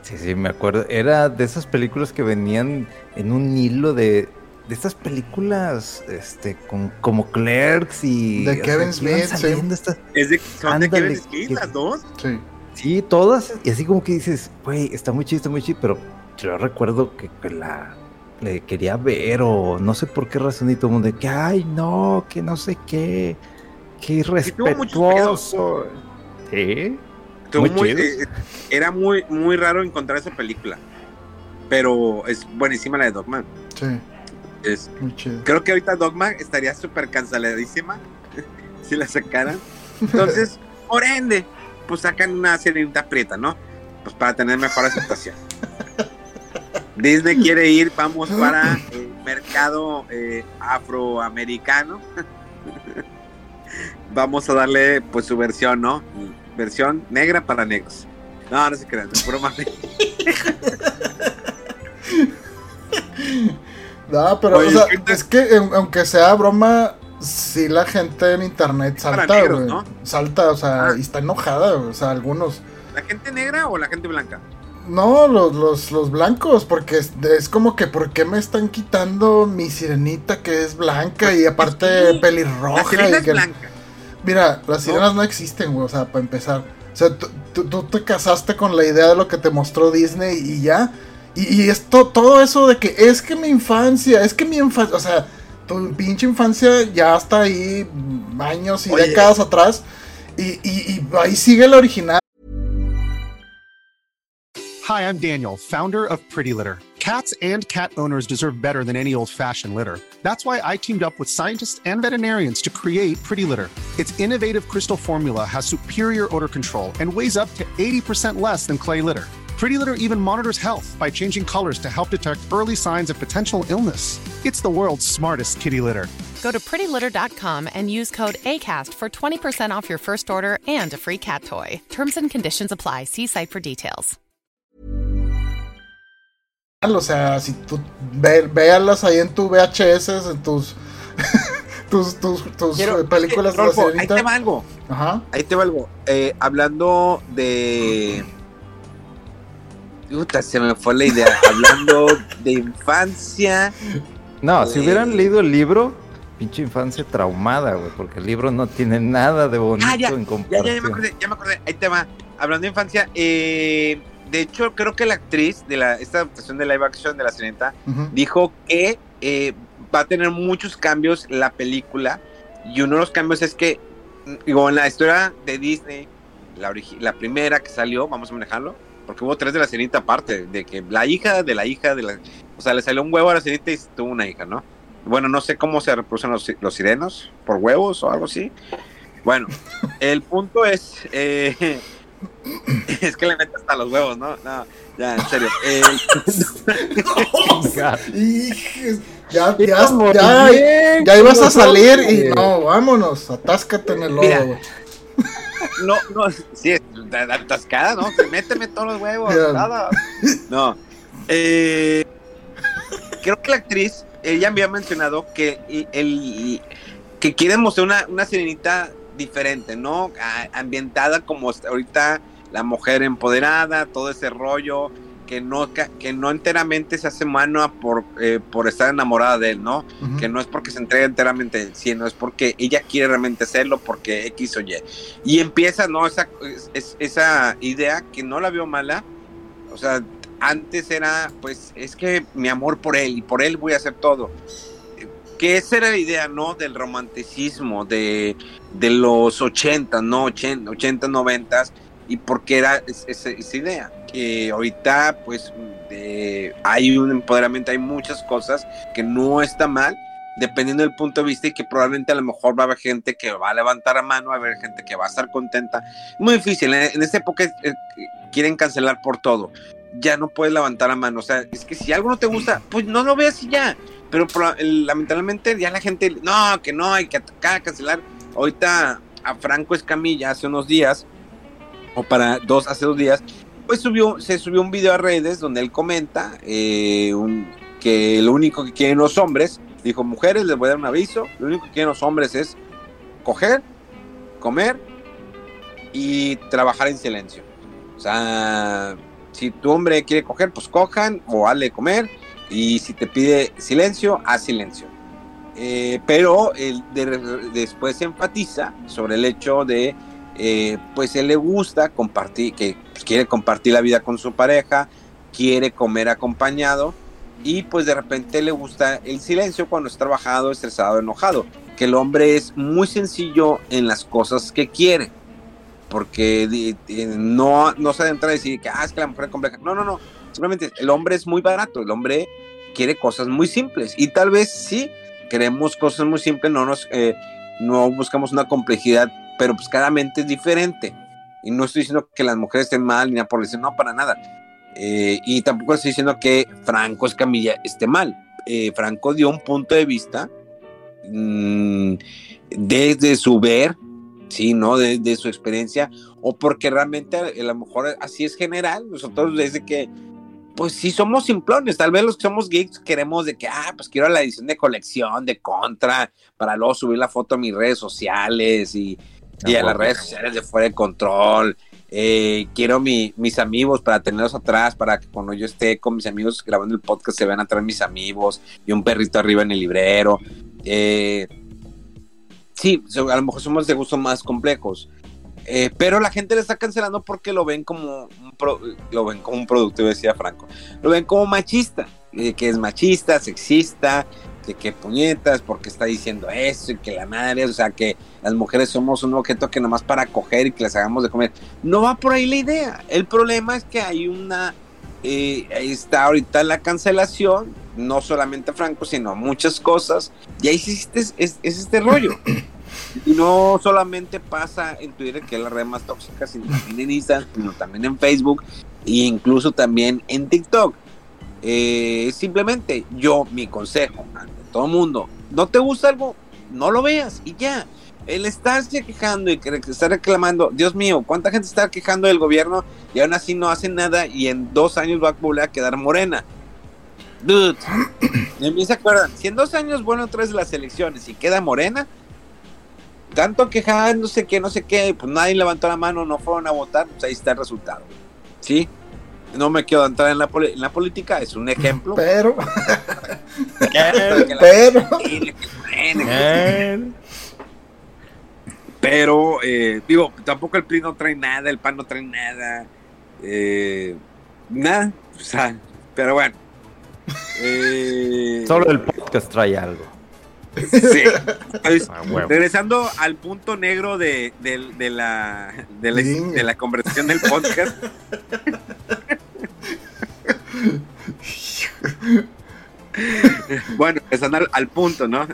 Sí, sí, me acuerdo. Era de esas películas que venían en un hilo de, de estas películas este con como Clerks y de Kevin Smith sí. es de, son de Kevin Smith las dos. Sí. Sí todas y así como que dices güey está muy chido está muy chido pero yo recuerdo que, la le quería ver o no sé por qué razón y todo el mundo de que ay no que no sé qué qué irrespetuoso sí. Muy, eh, era muy muy raro encontrar esa película pero es buenísima la de Dogman. Sí es, Creo que ahorita Dogma estaría súper canceladísima si la sacaran. Entonces, por ende, pues sacan una sirenita prieta, ¿no? Pues para tener mejor aceptación. Disney quiere ir, vamos para el mercado eh, afroamericano. vamos a darle pues su versión, ¿no? Versión negra para negros. No, no se crean, es broma. No, pero o sea, es que aunque sea broma, sí la gente en internet salta, güey. Salta, o sea, ah. y está enojada, o sea, algunos. ¿La gente negra o la gente blanca? No, los, los, los blancos, porque es, como que, ¿por qué me están quitando mi sirenita que es blanca y aparte pelirroja? La y que... blanca. Mira, las sirenas no, existen, güey, o sea, para empezar. O sea, tú te casaste con la idea de lo que te mostró Disney y ya. Y, esto, todo eso de que es que mi infancia, es que mi infancia, o sea, tu pinche infancia ya está ahí años y décadas atrás. Y, y, y ahí sigue la original. Hi, I'm Daniel, founder of Pretty Litter. Cats and cat owners deserve better than any old fashioned litter. That's why I teamed up with scientists and veterinarians to create Pretty Litter. Its innovative crystal formula has superior odor control and weighs up to 80% less than clay litter. Pretty Litter even monitors health by changing colors to help detect early signs of potential illness. It's the world's smartest kitty litter. Go to prettylitter.com and use code ACAST for 20% off your first order and a free cat toy. Terms and conditions apply. See site for details. O sea, si tú ve, véalas ahí en tu VHS, en tus. tus, tus, tus Quiero, películas eh, Rolfo, Ahí te va algo. Ajá. Ahí te va algo. Eh, hablando de. Puta, se me fue la idea. Hablando de infancia. No, si hubieran leído el libro, pinche infancia traumada, güey, porque el libro no tiene nada de bonito ah, en comparación. Ya, ya, me acordé, ya me acordé. Ahí te va. Hablando de infancia, eh, de hecho, creo que la actriz de la, esta adaptación de live action de La Sirenita dijo que eh, va a tener muchos cambios la película. Y uno de los cambios es que, digo, en la historia de Disney, la, la primera que salió, vamos a manejarlo, porque hubo tres de la sirenita aparte, de que la hija de la hija de la... O sea, le salió un huevo a la sirenita y tuvo una hija, ¿no? Bueno, no sé cómo se reproducen los, los sirenos, por huevos o algo así. Bueno, el punto es... Eh, es que le metes hasta los huevos, ¿no? No, ya, en serio. Eh, ya, ya, ya, ya, ibas a salir y no, vámonos, atáscate en el lodo, no, no, sí, atascada, ¿no? Méteme todos los huevos, nada. No. Eh, creo que la actriz, ella me había mencionado que el, que quiere mostrar una, una sirenita diferente, ¿no? ambientada como ahorita la mujer empoderada, todo ese rollo, que no, que no enteramente se hace mano por, eh, por estar enamorada de él, ¿no? Que no es porque se entrega enteramente, sino es porque ella quiere realmente hacerlo, porque X o Y. Y empieza, ¿no? Esa, esa idea que no la vio mala, o sea, antes era, pues, es que mi amor por él, y por él voy a hacer todo. que esa era la idea, ¿no? Del romanticismo de, de los 80, ¿no? 80, 80 90 y porque era esa, esa idea. Que ahorita, pues, hay un empoderamiento, hay muchas cosas que no está mal, dependiendo del punto de vista y que probablemente a lo mejor va a haber gente que va a levantar a mano, va a haber gente que va a estar contenta. Muy difícil, en esta época quieren cancelar por todo. Ya no puedes levantar a mano, o sea, es que si algo no te gusta, pues no lo veas y ya. Pero lamentablemente ya la gente, no, que no, hay que atacar, cancelar. Ahorita a Franco Escamilla hace unos días, o para dos, hace dos días, pues subió, se subió un video a redes donde él comenta eh, que lo único que quieren los hombres, dijo, mujeres, les voy a dar un aviso, lo único que quieren los hombres es coger, comer y trabajar en silencio. O sea, si tu hombre quiere coger, pues cojan o hazle comer y si te pide silencio, haz silencio. Eh, pero él después se enfatiza sobre el hecho de, eh, pues él le gusta compartir, que pues, quiere compartir la vida con su pareja, quiere comer acompañado y pues de repente le gusta el silencio cuando está trabajado, estresado, enojado. Que el hombre es muy sencillo en las cosas que quiere, porque no, no se adentra a decir que ah, es que la mujer es compleja. No, no, no. Simplemente el hombre es muy barato, el hombre quiere cosas muy simples y tal vez sí queremos cosas muy simples, no nos eh, no buscamos una complejidad, pero pues cada mente es diferente. Y no estoy diciendo que las mujeres estén mal ni nada por decir, no, para nada. Eh, y tampoco estoy diciendo que Franco Escamilla esté mal. Eh, Franco dio un punto de vista mm, desde su ver, sí, ¿no? Desde su experiencia, o porque realmente a lo mejor así es general. Nosotros desde que pues sí somos simplones, tal vez los que somos geeks queremos de que, ah, pues quiero la edición de colección, de contra, para luego subir la foto a mis redes sociales y, y a las redes sociales de fuera de control. Eh, quiero mi, mis amigos para tenerlos atrás, para que cuando yo esté con mis amigos grabando el podcast se vean atrás mis amigos y un perrito arriba en el librero. Eh, sí, a lo mejor somos de gustos más complejos. Eh, pero la gente le está cancelando porque lo ven como un, lo ven como un producto, decía Franco. Lo ven como machista, eh, que es machista, sexista, que qué puñetas, porque está diciendo eso y que la madre, o sea, que las mujeres somos un objeto que nomás para coger y que les hagamos de comer. No va por ahí la idea. El problema es que hay una, eh, ahí está ahorita la cancelación, no solamente Franco, sino muchas cosas, y ahí existe es, es este rollo. Y no solamente pasa en Twitter, que es la red más tóxica, sino también en Instagram, sino también en Facebook e incluso también en TikTok. Eh, simplemente yo, mi consejo a todo el mundo, no te gusta algo, no lo veas y ya. El estarse quejando y estar reclamando, Dios mío, ¿cuánta gente está quejando del gobierno y aún así no hace nada y en dos años va a volver a quedar morena? Dude, me se acuerdan, si en dos años vuelven otra vez las elecciones y queda morena, tanto quejar, no sé qué, no sé qué, pues nadie levantó la mano, no fueron a votar, pues ahí está el resultado. ¿Sí? No me quiero entrar en la, en la política, es un ejemplo. Pero. pero. Pero, eh, digo, tampoco el PRI no trae nada, el PAN no trae nada. Eh, nada, o sea, pero bueno. Eh, Solo el podcast trae algo. Sí. Ah, regresando al punto negro de, la, de, la, conversación del podcast. bueno, empezando al, punto, ¿no?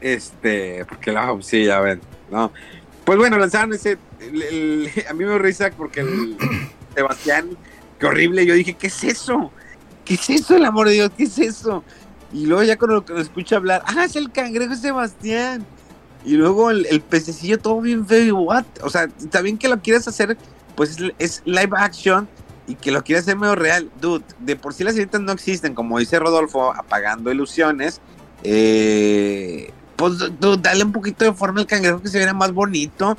Este, porque la, sí, ya ven, ¿no? Pues bueno, lanzaron ese, a mí me risa porque el Sebastián, qué horrible, yo dije, ¿qué es eso? ¿Qué es eso, el amor de Dios? ¿Qué es eso? Y luego ya cuando lo escucha hablar, ah, es el cangrejo Sebastián. Y luego el, pececillo todo bien feo, what? O sea, está bien que lo quieras hacer, pues es, live action y que lo quieras hacer medio real. Dude, de por sí las sirentas no existen, como dice Rodolfo, apagando ilusiones. Eh, pues dude, dale un poquito de forma al cangrejo que se viera más bonito.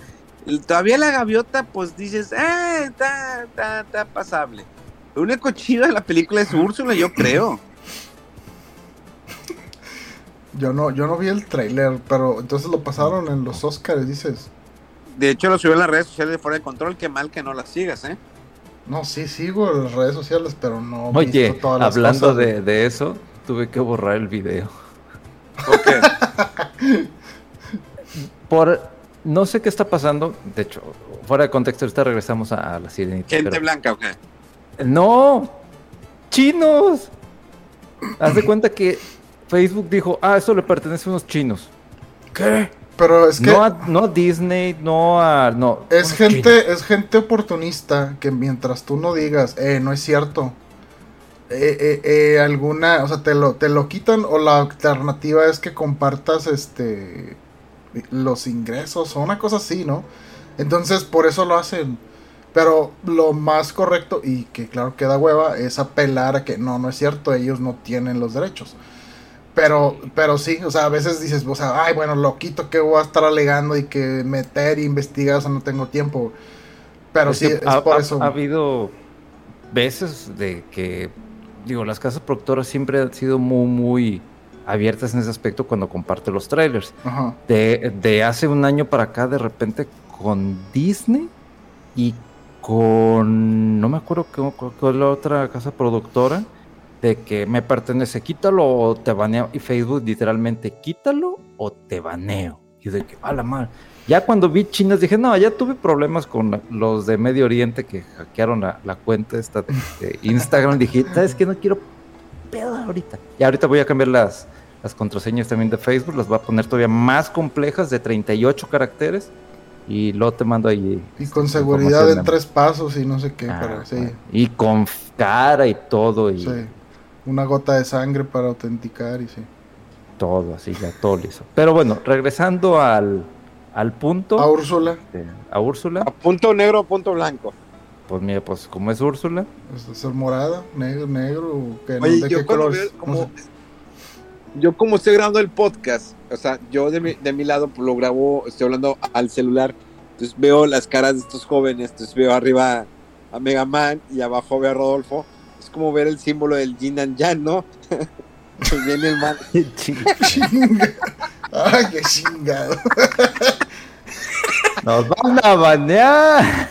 todavía la gaviota, pues dices, ah, está, está, está pasable. Lo único chido de la película es Úrsula, yo creo. Yo no, yo no vi el trailer, pero entonces lo pasaron en los Oscars, dices. De hecho, lo subió en las redes sociales de fuera de control. Qué mal que no las sigas, ¿eh? No, sí, sigo en las redes sociales, pero no. Oye, hablando de, de, eso, tuve que borrar el video. ¿Por qué? Por no sé qué está pasando. De hecho, fuera de contexto, ahorita regresamos a, la sirenita. ¿Gente pero- blanca o qué? No, chinos. Haz de cuenta que Facebook dijo, ah, eso le pertenece a unos chinos. ¿Qué? Pero es que No, a, no a Disney, no a... No, es gente, es gente oportunista que mientras tú no digas, eh, no es cierto. Eh, eh, eh, alguna, o sea, te lo, te lo quitan o la alternativa es que compartas este los ingresos o una cosa así, ¿no? Entonces por eso lo hacen. Pero lo más correcto y que claro que da hueva es apelar a que no, no es cierto, ellos no tienen los derechos. Pero, pero sí, o sea, a veces dices, o sea, ay, bueno, lo quito que voy a estar alegando y que meter e investigar, o sea, no tengo tiempo. Pero Es sí, es ha, por eso. ha habido veces de que, digo, las casas productoras siempre han sido muy, muy abiertas en ese aspecto cuando comparte los trailers. Ajá. De, de hace un año para acá, de repente, con Disney y con. No me acuerdo qué cuál fue la otra casa productora. De que me pertenece, quítalo o te baneo. Y Facebook, literalmente, quítalo o te baneo. Y de que, a la madre. Ya cuando vi chinas dije, no, ya tuve problemas con los de Medio Oriente que hackearon la, la cuenta esta de, de Instagram. dije, ¿sabes qué? No quiero pedo ahorita. Y ahorita voy a cambiar las, las contraseñas también de Facebook. Las voy a poner todavía más complejas de 38 caracteres. Y luego te mando ahí. Y con seguridad en tres pasos y no sé qué, Ah, sí. Y con cara y todo. Y sí. Una gota de sangre para autenticar y sí. todo, así ya todo listo. Pero bueno, regresando al, al punto. A Úrsula, este, a Úrsula. ¿A punto negro o punto blanco? Pues mira, pues como es Úrsula. ¿es ser morada, negro, negro, no? Oye, ¿De yo qué cuando colores? veo No sé. Yo como estoy grabando el podcast, o sea, yo de mi, de mi lado pues, lo grabo, estoy hablando al celular, entonces veo las caras de estos jóvenes, entonces veo arriba a Mega Man y abajo veo a Rodolfo, es como ver el símbolo del Yin and Yang, ¿no? Pues viene el Chinga. Ay, qué chingado. ¡Nos van a banear!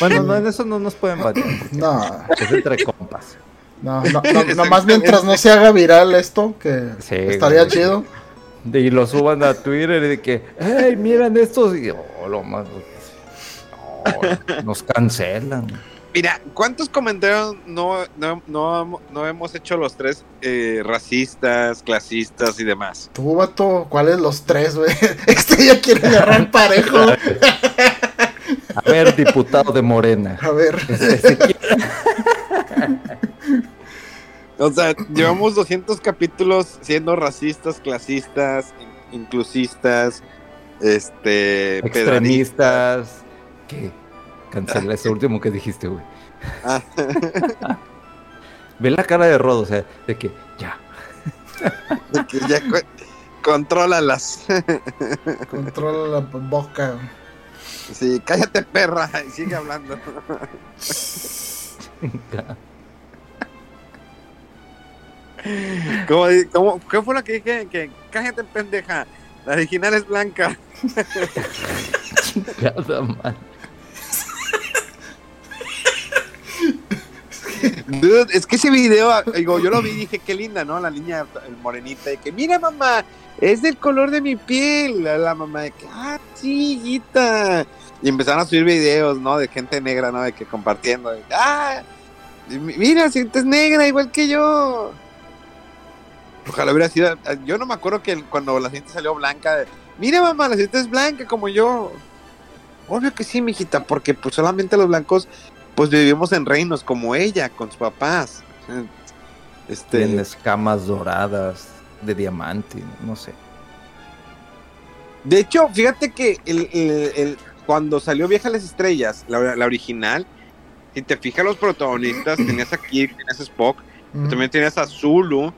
bueno, no, en eso no nos pueden banear. No, Es entre compas. no, no, no, nomás mientras no se haga viral esto, que Sí, estaría güey. chido. De- y lo suban a Twitter y de que, ¡hey, miren estos! Y, oh, lo más. no, nos cancelan. Mira, ¿cuántos comentarios no, no, no, no hemos hecho los tres eh, racistas, clasistas y demás? Tú, vato, ¿cuáles los tres, güey? Este ya quiere agarrar parejo. A ver, diputado de Morena. A ver, O sea, llevamos 200 capítulos siendo racistas, clasistas, in- inclusistas, este, extremistas. ¿Qué? Cancela ese último que dijiste, güey. Ah, Ve la cara de Rodo, o sea, de que ya. de que ya co- contrólalas. controla la boca. Sí, cállate perra y sigue hablando. ¿Cómo, cómo- ¿Qué fue lo que dije? Que cállate pendeja. La original es blanca. Chingada madre. Dude, es que ese video, digo, yo lo vi y dije, qué linda, ¿no? La niña morenita, de que, mira, mamá, es del color de mi piel. La, mamá de que, ah, sí, hijita. Y empezaron a subir videos, ¿no? De gente negra, ¿no? De que compartiendo, de, ah, mi- mira, sientes negra igual que yo. Ojalá hubiera sido, yo no me acuerdo que cuando la gente salió blanca, mira, mamá, la gente es blanca como yo. Obvio que sí, mijita, porque pues solamente los blancos pues vivimos en reinos como ella, con sus papás. Este, Tienen escamas doradas de diamante, no sé. de hecho, fíjate que el, el- el- cuando salió Vieja a las Estrellas, la, la original, si te fijas los protagonistas, tenías a Kirk, tenías a Spock, Mm. también tenías a Zulu,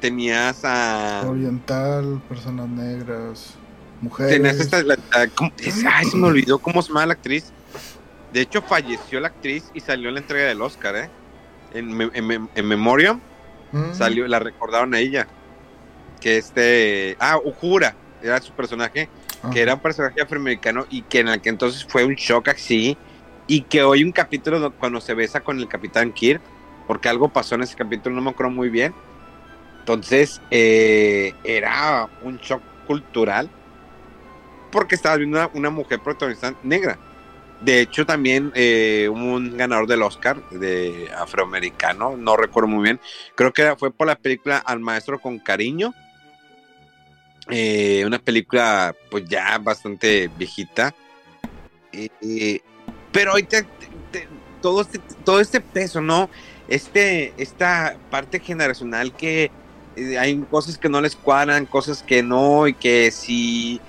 tenías a... Oriental, personas negras, mujeres. Tenías esta... la- la- ¿cómo? Es- ay, se me olvidó cómo se llama la actriz. De hecho, falleció la actriz y salió en la entrega del Oscar, ¿eh? En, me- en, en Memoriam Mm. salió, la recordaron a ella. Que este. Ah, Uhura era su personaje, que era un personaje afroamericano y que en el que entonces fue un shock así. Y que hoy un capítulo do- cuando se besa con el Capitán Kirk, porque algo pasó en ese capítulo, no me acuerdo muy bien. Entonces, eh, era un shock cultural porque estaba viendo una, mujer protagonista negra. De hecho, también eh, un ganador del Oscar de afroamericano, no recuerdo muy bien, creo que fue por la película Al Maestro con Cariño, eh, una película pues ya bastante viejita, pero hoy todo, este, todo este peso, ¿no? Este, esta parte generacional que eh, hay cosas que no les cuadran, cosas que no, y que si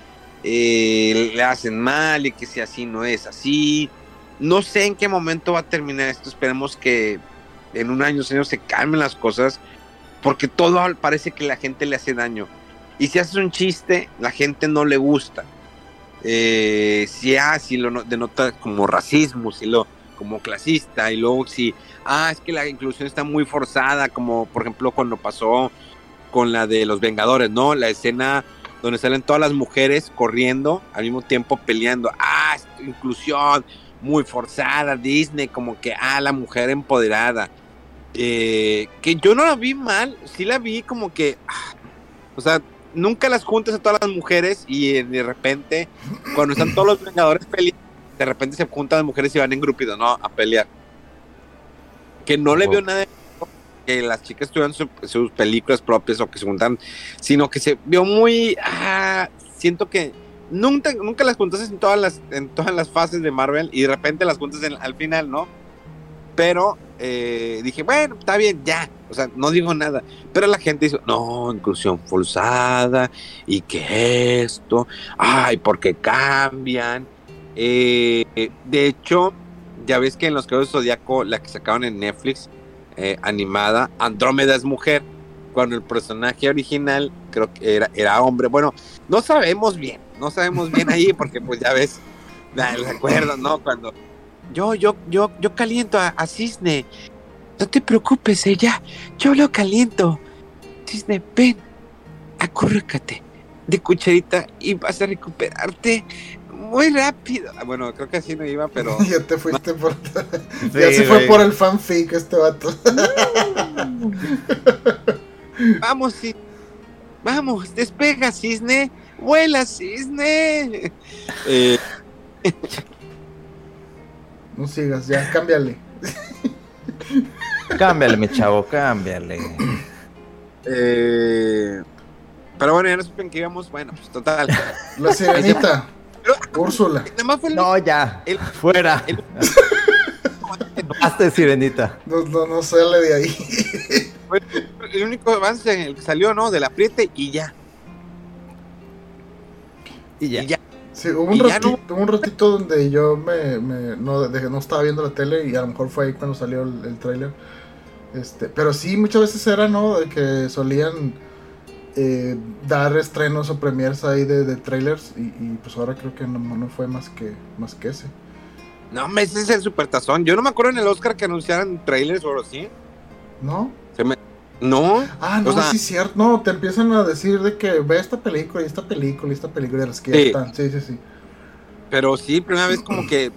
eh, le hacen mal y que si así no es así. No sé en qué momento va a terminar esto, esperemos que en un año, años se calmen las cosas, porque todo parece que la gente le hace daño. Y si haces un chiste, la gente no le gusta. Eh, si, ah, lo denota como racismo, si lo como clasista, y luego si, ah, es que la inclusión está muy forzada, como por ejemplo cuando pasó con la de los Vengadores, ¿no? La escena donde salen todas las mujeres corriendo al mismo tiempo peleando. Ah, inclusión muy forzada, Disney, como que, ah, la mujer empoderada. Eh, que yo no la vi mal, sí la vi como que, ah, o sea, nunca las juntas a todas las mujeres y de repente, cuando están todos los Vengadores peleando, de repente se juntan las mujeres y van en grupitos, ¿no? A pelear. Que no le vio nada de que las chicas tuvieran sus películas propias o que se juntan, sino que se vio muy, ah, siento que nunca, nunca las juntas en todas las, en todas las fases de Marvel y de repente las juntas al final, ¿no? Pero eh, dije, bueno, está bien, ya, o sea, no digo nada. Pero la gente dice, no, inclusión forzada, y que esto, ay, porque cambian. Eh, de hecho, ya ves que en los Caballeros Zodíaco, la que sacaron en Netflix, eh, animada, Andrómeda es mujer, cuando el personaje original creo que era, era hombre. Bueno, no sabemos bien, no sabemos bien ahí, porque pues ya ves, recuerdo, ¿no? Cuando yo, yo, yo, yo caliento a, Cisne. No te preocupes, ella, yo lo caliento. Cisne, ven, acurrícate de cucharita y vas a recuperarte muy rápido. Bueno, creo que así no iba, pero. ya te fuiste por. ya se fue por el fanfic este vato. Vamos, sí. Vamos, despega, cisne. Vuela, cisne. Eh. No sigas, ya, cámbiale. cámbiale, mi chavo, cámbiale. Eh, pero bueno, ya no supen que íbamos. Bueno, pues total. La sirenita. Úrsula. No, ya. fuera. Hasta de sirenita. No, no, no sale de ahí. el único avance el que salió, ¿no? Del apriete y ya. Y ya. Y ya. Sí, hubo un, ratito, un ratito donde yo me, me no, no, estaba viendo la tele y a lo mejor fue ahí cuando salió el, el tráiler. Este, pero sí, muchas veces era, ¿no? De que solían eh, dar estrenos o premiers ahí de, de trailers y, pues ahora creo que no, no, fue más que más que ese. No, ese es el supertazón. Yo no me acuerdo en el Oscar que anunciaran trailers o así. ¿No? Se me... No. Ah, no, sí, cierto. No, te empiezan a decir de que ve esta película y esta película y esta película de las que sí. están. Sí, sí, sí. Pero sí, primera vez como que.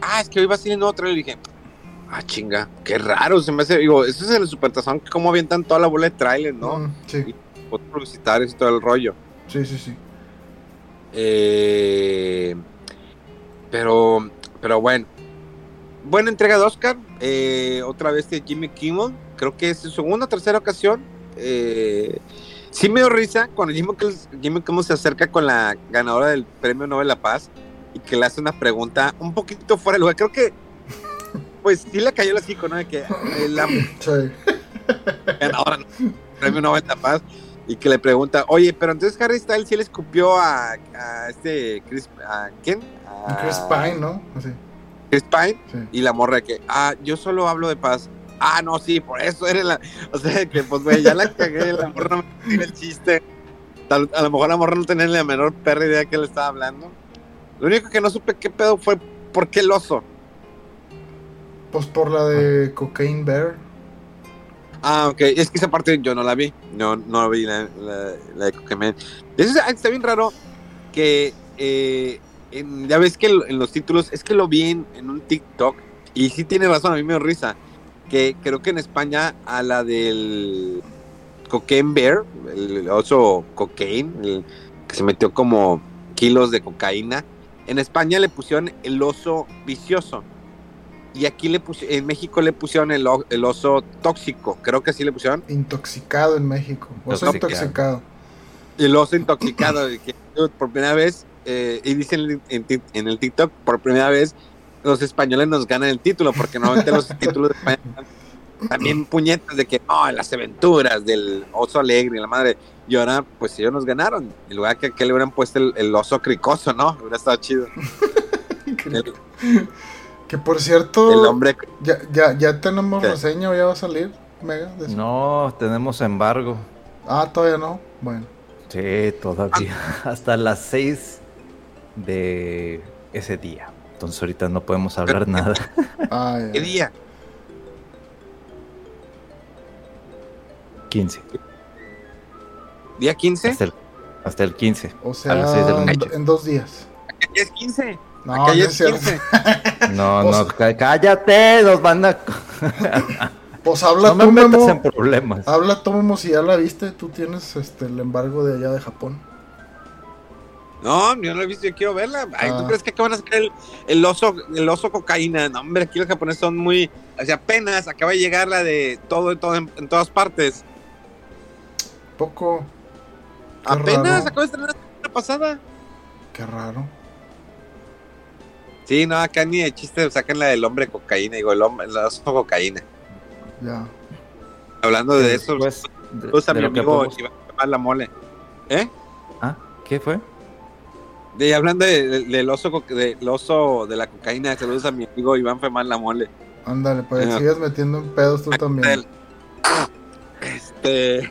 Ah, es que hoy va a salir nuevo trailer y dije. Ah, chinga, qué raro. Se me hace. Digo, eso es el supertazón. ¿Cómo avientan toda la bola de trailer, no? Mm, sí publicitarios y todo el rollo. Sí, sí, sí. Eh, pero, pero bueno. Buena entrega de Oscar. Eh, otra vez de Jimmy Kimmel. Creo que es su segunda o tercera ocasión. Eh, sí me dio risa cuando Jimmy, Jimmy Kimmel se acerca con la ganadora del Premio Nobel de la Paz y que le hace una pregunta un poquito fuera de lugar. Creo que, pues sí le cayó el hocico, ¿no? De que la sí. ganadora Premio Nobel de la Paz y que le pregunta, oye, pero entonces Harry Styles sí le escupió a, a este Chris, ¿a quién? A Chris Pine, ¿no? Sí. Chris Pine y la morra que, ah, yo solo hablo de paz. Ah, no, sí, por eso eres la, o sea, que pues güey, ya la cagué, la morra no me tiene el chiste. A, lo mejor la morra no tenía la menor perra idea que le estaba hablando. Lo único que no supe qué pedo fue por qué el oso. Pues por la de Cocaine Bear. Ah, ok. Es que esa parte yo no la vi. No, no vi la, la, de Coquemen. Eso está bien raro que eh, ya ves que en los títulos, es que lo vi en, un TikTok y sí tiene razón, a mí me da risa. Que creo que en España a la del Cocaine Bear, el oso cocaine, el que se metió como kilos de cocaína. En España le pusieron el oso vicioso. Y aquí le pusieron, en México le pusieron el, el, oso tóxico. Creo que sí le pusieron. Intoxicado en México. Oso intoxicado. El oso intoxicado. que por primera vez, eh, y dicen en, en, el TikTok, por primera vez los españoles nos ganan el título, porque normalmente los títulos de España también puñetas de que, no, las aventuras del oso alegre y la madre. Y ahora, pues ellos nos ganaron. En lugar que, que le hubieran puesto el, oso cricoso, ¿no? Hubiera estado chido. que por cierto, el hombre... ya, ya, ya tenemos reseña o ya va a salir, Mega. No, tenemos embargo. Ah, todavía no. Bueno. Sí, todavía. Hasta las 6 de ese día. Entonces ahorita no podemos hablar nada. ¿Qué día? 15. ¿Día 15? Hasta el, 15. O sea, en dos días. Ya es 15. No, Acá ya es 15. no, no, cállate, nos van a... Pues habla no tú, me metas en problemas. Habla tú, Memo, si ya la viste, tú tienes este el embargo de allá de Japón. No, yo no la he visto, yo quiero verla. Ay, ¿tú ah. crees que acaban a sacar el, el, oso, el oso cocaína? No, hombre, aquí los japoneses son muy. O sea, apenas acaba de llegar la de todo, todo en, todas partes. Poco. apenas acaba de estrenar la pasada. Qué raro. Sí, no, acá ni de chiste sacan la del hombre cocaína, digo, el, hombre, el oso cocaína. Ya. Hablando de eso, pues, de, mi amigo Iván la mole. ¿Eh? ¿Ah? ¿Qué fue? De, hablando del oso, de, oso de la cocaína, saludos a mi amigo Iván Femán La Mole. Ándale, pues sigas metiendo en pedos tú también. Este.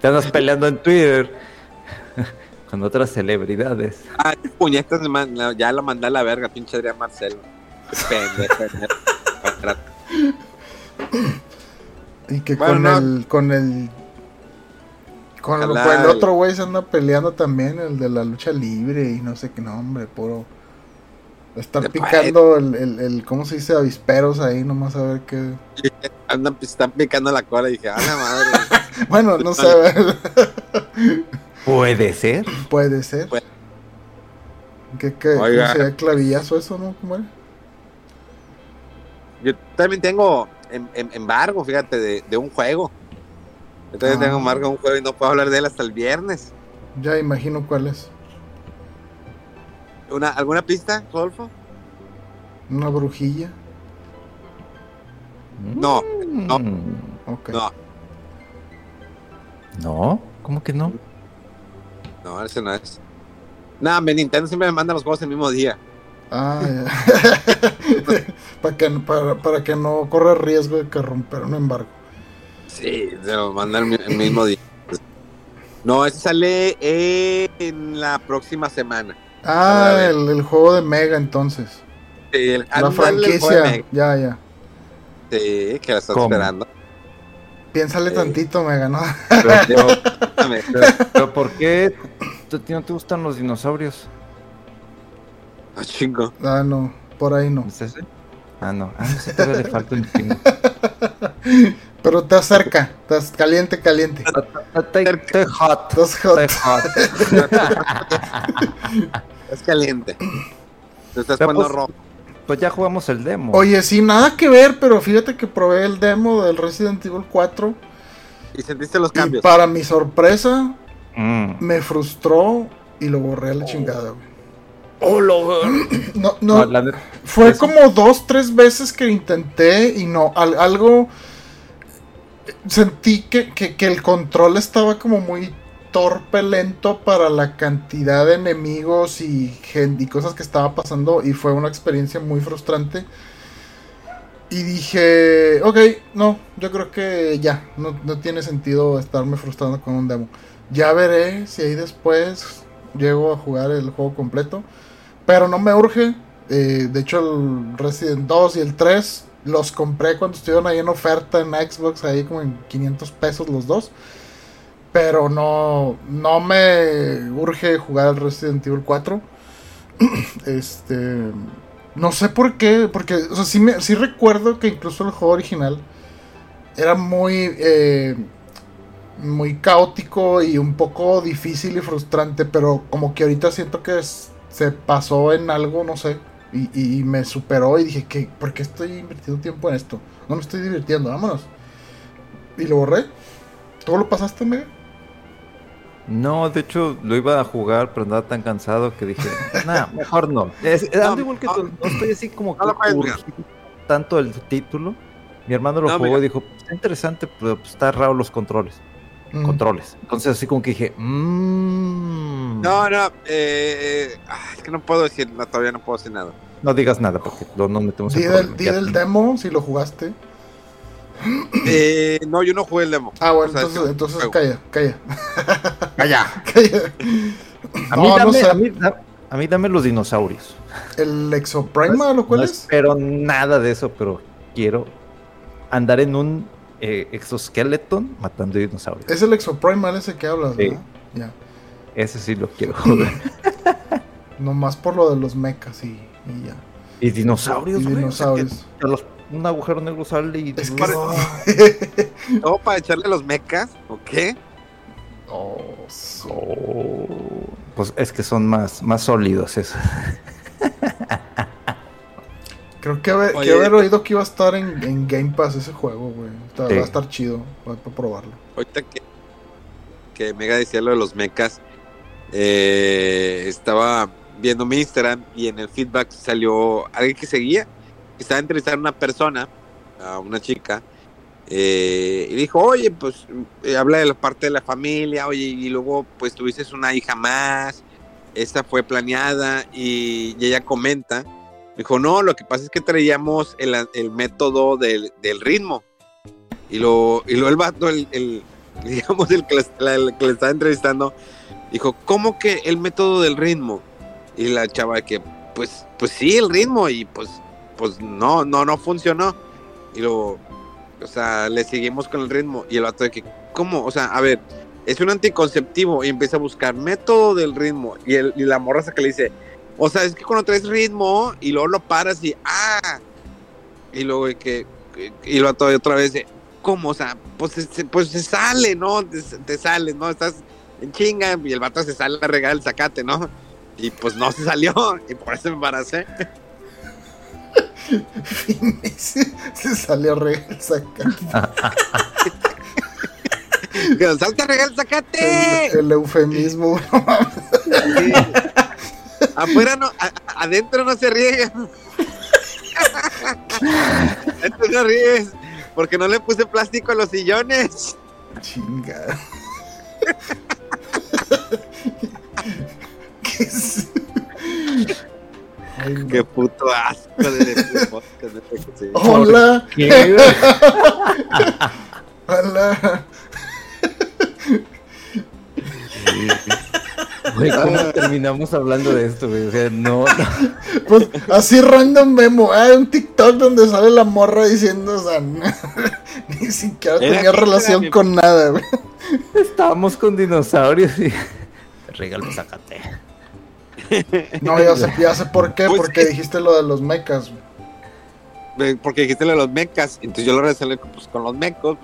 Te andas peleando en Twitter con otras celebridades. Ah, puñetas, ya lo mandé a la verga, pinche Adrián Marcelo. y que con el con el con el, otro güey se anda peleando también, el de la lucha libre y no sé qué nombre, puro. Estar picando el, el, el, ¿cómo se dice? Avisperos ahí, nomás a ver qué. Andan, están picando la cola y dije, ¡ah, la madre! bueno, no sé. Puede ser. Puede ser. ¿Qué, qué, sería clavillazo eso, no? ¿Cómo era? Yo también tengo embargo, fíjate, de, de un juego. Entonces tengo ah. marca un juego y no puedo hablar de él hasta el viernes. Ya imagino cuál es. ¿Una, ¿Alguna pista, Rodolfo? ¿Una brujilla? No, no. Okay. No. ¿No? ¿Cómo que no? No, ese no es. Nada, Nintendo siempre me manda los juegos el mismo día. Ah, para, que, para, para que no corra riesgo de que romper un embargo. Sí, se lo mandan el mismo día. No, ese sale en la próxima semana. Ah, el, juego de Mega entonces. Sí, el, la franquicia. Ya, ya. Sí, que la estás esperando. Piénsale tantito, Mega, ¿no? Pero, ¿por qué no te gustan los dinosaurios? Ah, chingo. Ah, no, por ahí no. ¿Es ese? Ah, no. Ah, no sé, le falta un chingo. Pero te acerca, estás caliente, caliente. Te hot. Estás hot. hot. es caliente. Te estás poniendo pues, rojo. Pues ya jugamos el demo. Oye, sí, nada que ver, pero fíjate que probé el demo del Resident Evil 4. ¿Y sentiste los cambios? Y para mi sorpresa, mm. me frustró y lo borré a la chingada, güey. Oh, lo... no, no, fue como dos, tres veces que intenté y no, algo sentí que, el control estaba como muy torpe, lento para la cantidad de enemigos y, y cosas que estaba pasando y fue una experiencia muy frustrante. Y dije, ok, no, yo creo que ya, no, tiene sentido estarme frustrando con un demo. Ya veré si ahí después llego a jugar el juego completo. Pero no me urge. Eh, de hecho, el Resident 2 y el 3 los compré cuando estuvieron ahí en oferta en Xbox, ahí como en 500 pesos los dos. Pero no, no me urge jugar al Resident Evil 4. este. No sé por qué, porque, o sea, sí, me, sí recuerdo que incluso el juego original era muy, eh, muy caótico y un poco difícil y frustrante, pero como que ahorita siento que se pasó en algo, no sé, y, me superó y dije, ¿qué, ¿por qué estoy invirtiendo tiempo en esto? No me estoy divirtiendo, vámonos. Y lo borré. ¿Tú lo pasaste, Mega? No, de hecho lo iba a jugar, pero andaba tan cansado que dije, nah, mejor no. Es, no, igual que tú, no estoy así como que tanto el título. Mi hermano lo jugó y dijo, está interesante, pero pues, está raro los controles. Mm. Controles. Entonces así como que dije, mmm. No, no, eh, ah, es que no puedo decir, todavía no puedo decir nada. No digas nada porque no, no metemos en el, di el demo si lo jugaste. Eh, no, yo no jugué el demo. Ah, bueno, entonces, entonces calla, calla. Calla. calla. A, mí dame, a, mí, a, mí dame, los dinosaurios. ¿El Exoprima lo cual es? Pero nada de eso, pero quiero andar en un eh, exoskeleton matando dinosaurios. Es el Exoprima ese que hablas, ¿verdad? Ya. Ese sí lo quiero Nomás por lo de los mechas y, y ya. Y dinosaurios, y dinosaurios un agujero negro sale y. Es para... ¿No para echarle los mecas? ¿O qué? Oh, Pues es que son más, más sólidos eso. Creo que haber, haber oído que iba a estar en, Game Pass ese juego, güey. Va a estar chido para probarlo. Ahorita que, que Mega decía lo de los mechas, eh, estaba viendo mi Instagram y en el feedback salió alguien que seguía estaba entrevistando a una persona, a una chica, eh, y dijo, oye, pues eh, habla de la parte de la familia, oye, y luego pues tuviste una hija más, esta fue planeada, y, ella comenta, dijo, no, lo que pasa es que traíamos el, método del, ritmo, y lo, y lo el vato, el, digamos, el que, el que le estaba entrevistando, dijo, ¿cómo que el método del ritmo? Y la chava que, pues, pues sí, el ritmo, y pues pues no, no, no funcionó. Y luego, o sea, le seguimos con el ritmo. Y el vato de que, ¿cómo? O sea, a ver, es un anticonceptivo y empieza a buscar método del ritmo. Y, el, y la morra que le dice, o sea, es que cuando traes ritmo y luego lo paras y, ah, y luego de que, y lo vato de otra vez de, ¿cómo? O sea, pues se, pues se sale, ¿no? Te, sale, ¿no? Estás en chinga y el vato se sale a regar el zacate, ¿no? Y pues no se salió y por eso me embaracé. Se, se salió a regar el zacate. ¡Salte a regar el eufemismo. Afuera no, adentro no se riega. adentro no ríes. Porque no le puse plástico a los sillones. Chinga. ¿Qué es? Qué puto asco de podcast. Hola. Hola. Güey, ¿cómo terminamos hablando de esto, güey? O sea, no, Pues así random memo. Hay un TikTok donde sale la morra diciendo, o sea, ni siquiera tenía relación con nada, güey. Estábamos con dinosaurios y. Regalo, sácate. No, ya sé, ya sé por qué, pues porque dijiste lo de los mecas. Porque dijiste lo de los mecas, entonces yo lo resolví pues, con los mecos.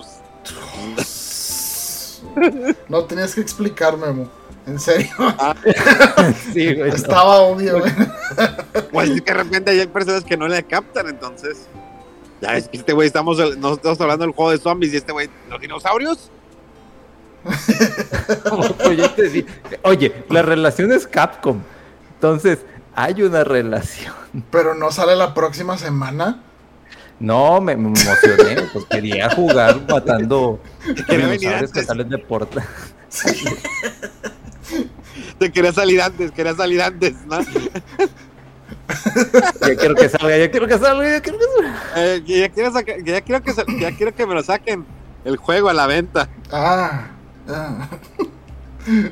Pues. No tenías que explicarme, En serio. Ah. sí, güey, Estaba obvio, güey. Pues es que de repente hay personas que no le captan, entonces. Ya es que este güey, estamos, no estamos hablando del juego de zombies y este güey, ¿los dinosaurios? Oye, la relación es Capcom. Entonces, hay una relación. Pero no sale la próxima semana. No, me, emocioné, pues quería jugar matando dinosaurios que salen de porta. Te quería salir antes, quería salir antes, ¿no? ya quiero que salga, ya quiero que salga, ya quiero que salga. Eh, ya, quiero ya, quiero que, ya quiero que me lo saquen el juego a la venta. Ah, ah.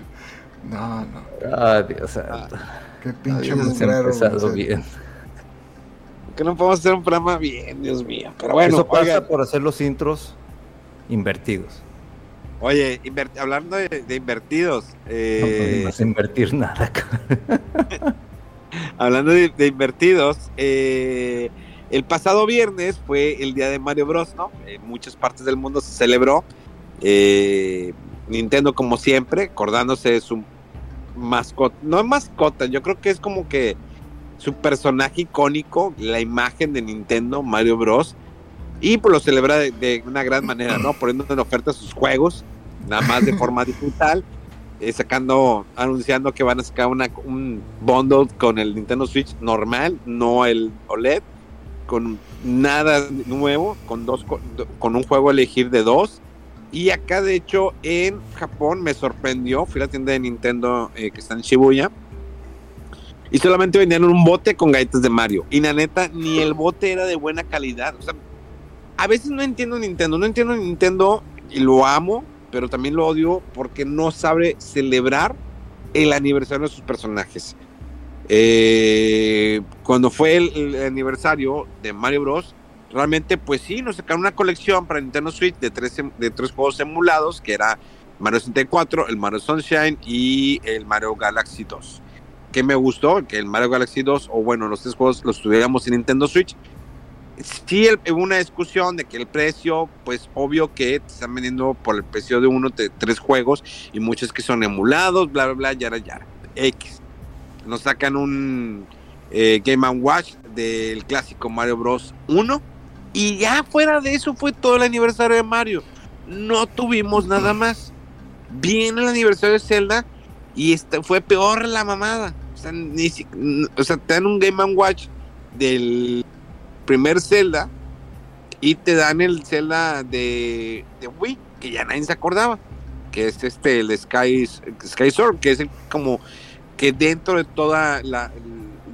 No, no. Ah, Dios santo. Qué pinche mugrero. bien. Que no podemos hacer un programa bien, Dios mío. Pero bueno, eso pasa por hacer los intros invertidos. Oye, hablando de, invertidos. Eh... No invertir nada. hablando de, invertidos, eh, el pasado viernes fue el día de Mario Bros, ¿no? En muchas partes del mundo se celebró. Eh, Nintendo, como siempre, acordándose de su mascota, no mascota, yo creo que es como que su personaje icónico, la imagen de Nintendo, Mario Bros. Y pues lo celebra de, una gran manera, ¿no? Poniendo en oferta sus juegos, nada más de forma digital, eh, sacando, anunciando que van a sacar una, un bundle con el Nintendo Switch normal, no el OLED, con nada nuevo, con dos, con un juego a elegir de dos y acá, de hecho, en Japón me sorprendió. Fui a la tienda de Nintendo eh, que está en Shibuya. Y solamente vendían un bote con galletas de Mario. Y la neta, ni el bote era de buena calidad. A veces no entiendo Nintendo. No entiendo Nintendo y lo amo, pero también lo odio porque no sabe celebrar el aniversario de sus personajes. Eh, cuando fue el, aniversario de Mario Bros realmente pues sí, nos sacaron una colección para Nintendo Switch de tres, em, de tres juegos emulados, que era Mario 64, el Mario Sunshine y el Mario Galaxy 2. Que me gustó, que el Mario Galaxy 2, o bueno, los tres juegos los tuviéramos en Nintendo Switch. Sí, hubo una discusión de que el precio, pues obvio que te están vendiendo por el precio de uno de tres juegos y muchos que son emulados, bla, bla, bla, yara, yara. X. Nos sacan un eh, Game Watch del clásico Mario Bros. 1 y ya fuera de eso fue todo el aniversario de Mario. No tuvimos nada más. Viene el aniversario de Zelda y este fue peor la mamada. O sea, ni, o sea, te dan un Game Watch del primer Zelda y te dan el Zelda de, de Wii, que ya nadie se acordaba, que es este, el Sky, Sky Sword, que es como que dentro de toda la,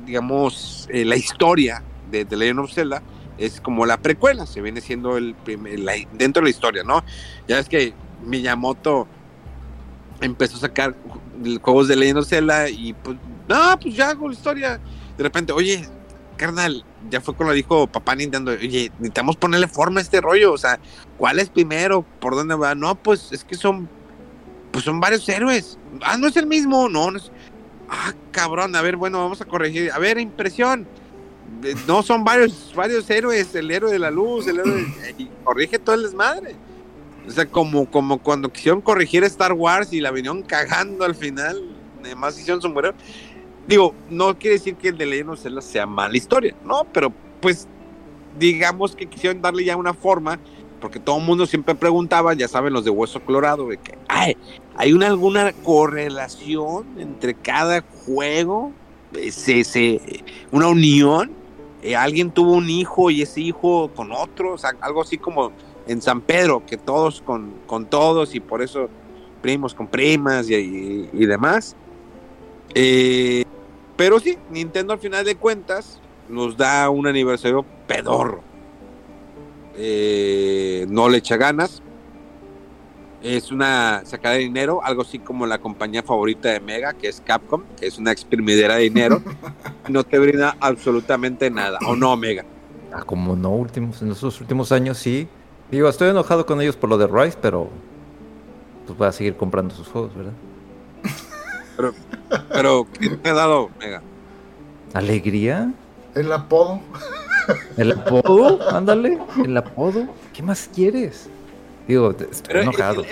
digamos, eh, la historia de The Legend of Zelda, es como la precuela, se viene siendo el primer, dentro de la historia, ¿no? Ya es que Miyamoto empezó a sacar juegos de Legend of Zelda y pues, no, pues ya hago la historia. De repente, oye, carnal, ya fue cuando dijo papá Nintendo, oye, necesitamos ponerle forma a este rollo, o sea, ¿cuál es primero? ¿Por dónde va? No, pues es que son, pues son varios héroes. Ah, no es el mismo, no, no es... Ah, cabrón, a ver, bueno, vamos a corregir. A ver, impresión no son varios, varios héroes, el héroe de la luz, el héroe y corrige todo el desmadre. O sea, como, como cuando quisieron corregir Star Wars y la vinieron cagando al final, además hicieron su mujer. Digo, no quiere decir que el de Legend of Zelda sea mala historia, no, pero pues digamos que quisieron darle ya una forma, porque todo el mundo siempre preguntaba, ya saben los de Hueso Colorado, de que ay, hay una, alguna correlación entre cada juego, se, una unión eh, alguien tuvo un hijo y ese hijo con otro, o sea, algo así como en San Pedro, que todos con, con todos y por eso primos con primas y, demás. Eh, pero sí, Nintendo al final de cuentas nos da un aniversario pedorro. Eh, no le echa ganas, es una sacada de dinero, algo así como la compañía favorita de Mega, que es Capcom, que es una exprimidera de dinero, no te brinda absolutamente nada, ¿o no, Mega? Ah, como no, últimos, en los últimos años sí. Digo, estoy enojado con ellos por lo de Rise, pero pues voy a seguir comprando sus juegos, ¿verdad? Pero, pero ¿qué te ha dado, Mega? ¿Alegría? El apodo. ¿El apodo? Ándale, el apodo. ¿Qué más quieres? Digo, estoy pero enojado.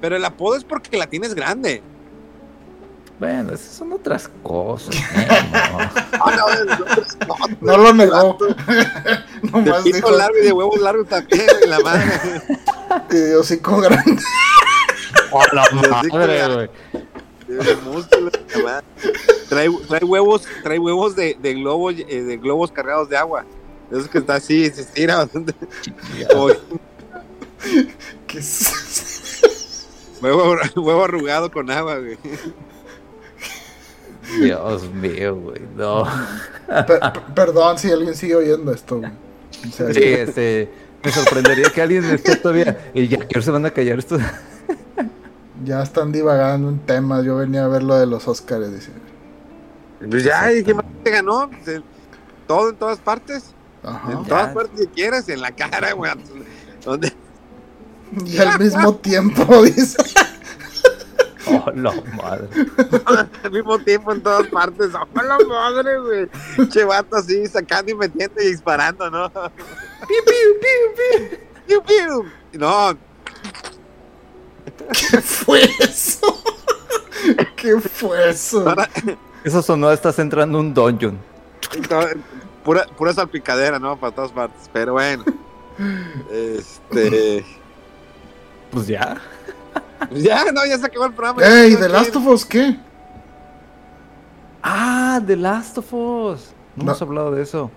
pero el apodo es porque la tienes grande. Bueno, esas son otras cosas. no. lo negó. no de pito largo y de huevos largos también, la madre. Y de hocico grande. Oh, la madre, güey. Trae, trae huevos, trae huevos de, de globos, eh, de globos cargados de agua. Eso que está así, se estira. ¿Qué huevo, huevo arrugado con agua, güey. Dios mío, güey, no. perdón si alguien sigue oyendo esto, güey. Sí, este, me sorprendería que alguien esté todavía. Y ya que se van a callar esto. ya están divagando en temas. Yo venía a ver lo de los Oscars, dice. Pues ya, ¿y qué más te ganó? Todo en todas partes. Ajá. En todas partes que quieras, en la cara, güey. ¿Dónde? Y al mismo tiempo, dice. Oh, la madre. Al mismo tiempo en todas partes. ¡Oh, la madre, güey! Che vato así, sacando y metiendo y disparando, ¿no? ¡Piu, piu, piu, piu! ¡Piu, piu! No. ¿Qué fue eso? ¿Qué fue eso? Ahora, Eso sonó, estás entrando a un dungeon. pura, pura salpicadera, ¿no? Para todas partes. Pero bueno. Este. Pues ya. Ya, no, ya se acabó el programa. ¡Ey! ¿The Last of Us qué? Ah, The Last of Us. No, No. hemos hablado de eso.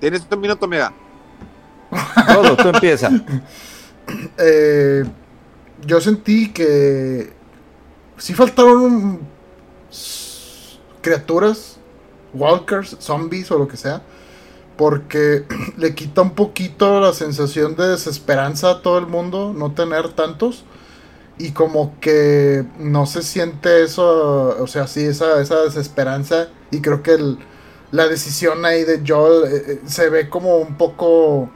Tienes un minuto, amiga. Todo, tú empieza. Eh, yo sentí que sí faltaron criaturas, walkers, zombies o lo que sea, porque le quita un poquito la sensación de desesperanza a todo el mundo no tener tantos. Y como que no se siente eso, o sea, sí, esa, esa desesperanza. Y creo que la decisión ahí de Joel eh, eh, se ve como un poco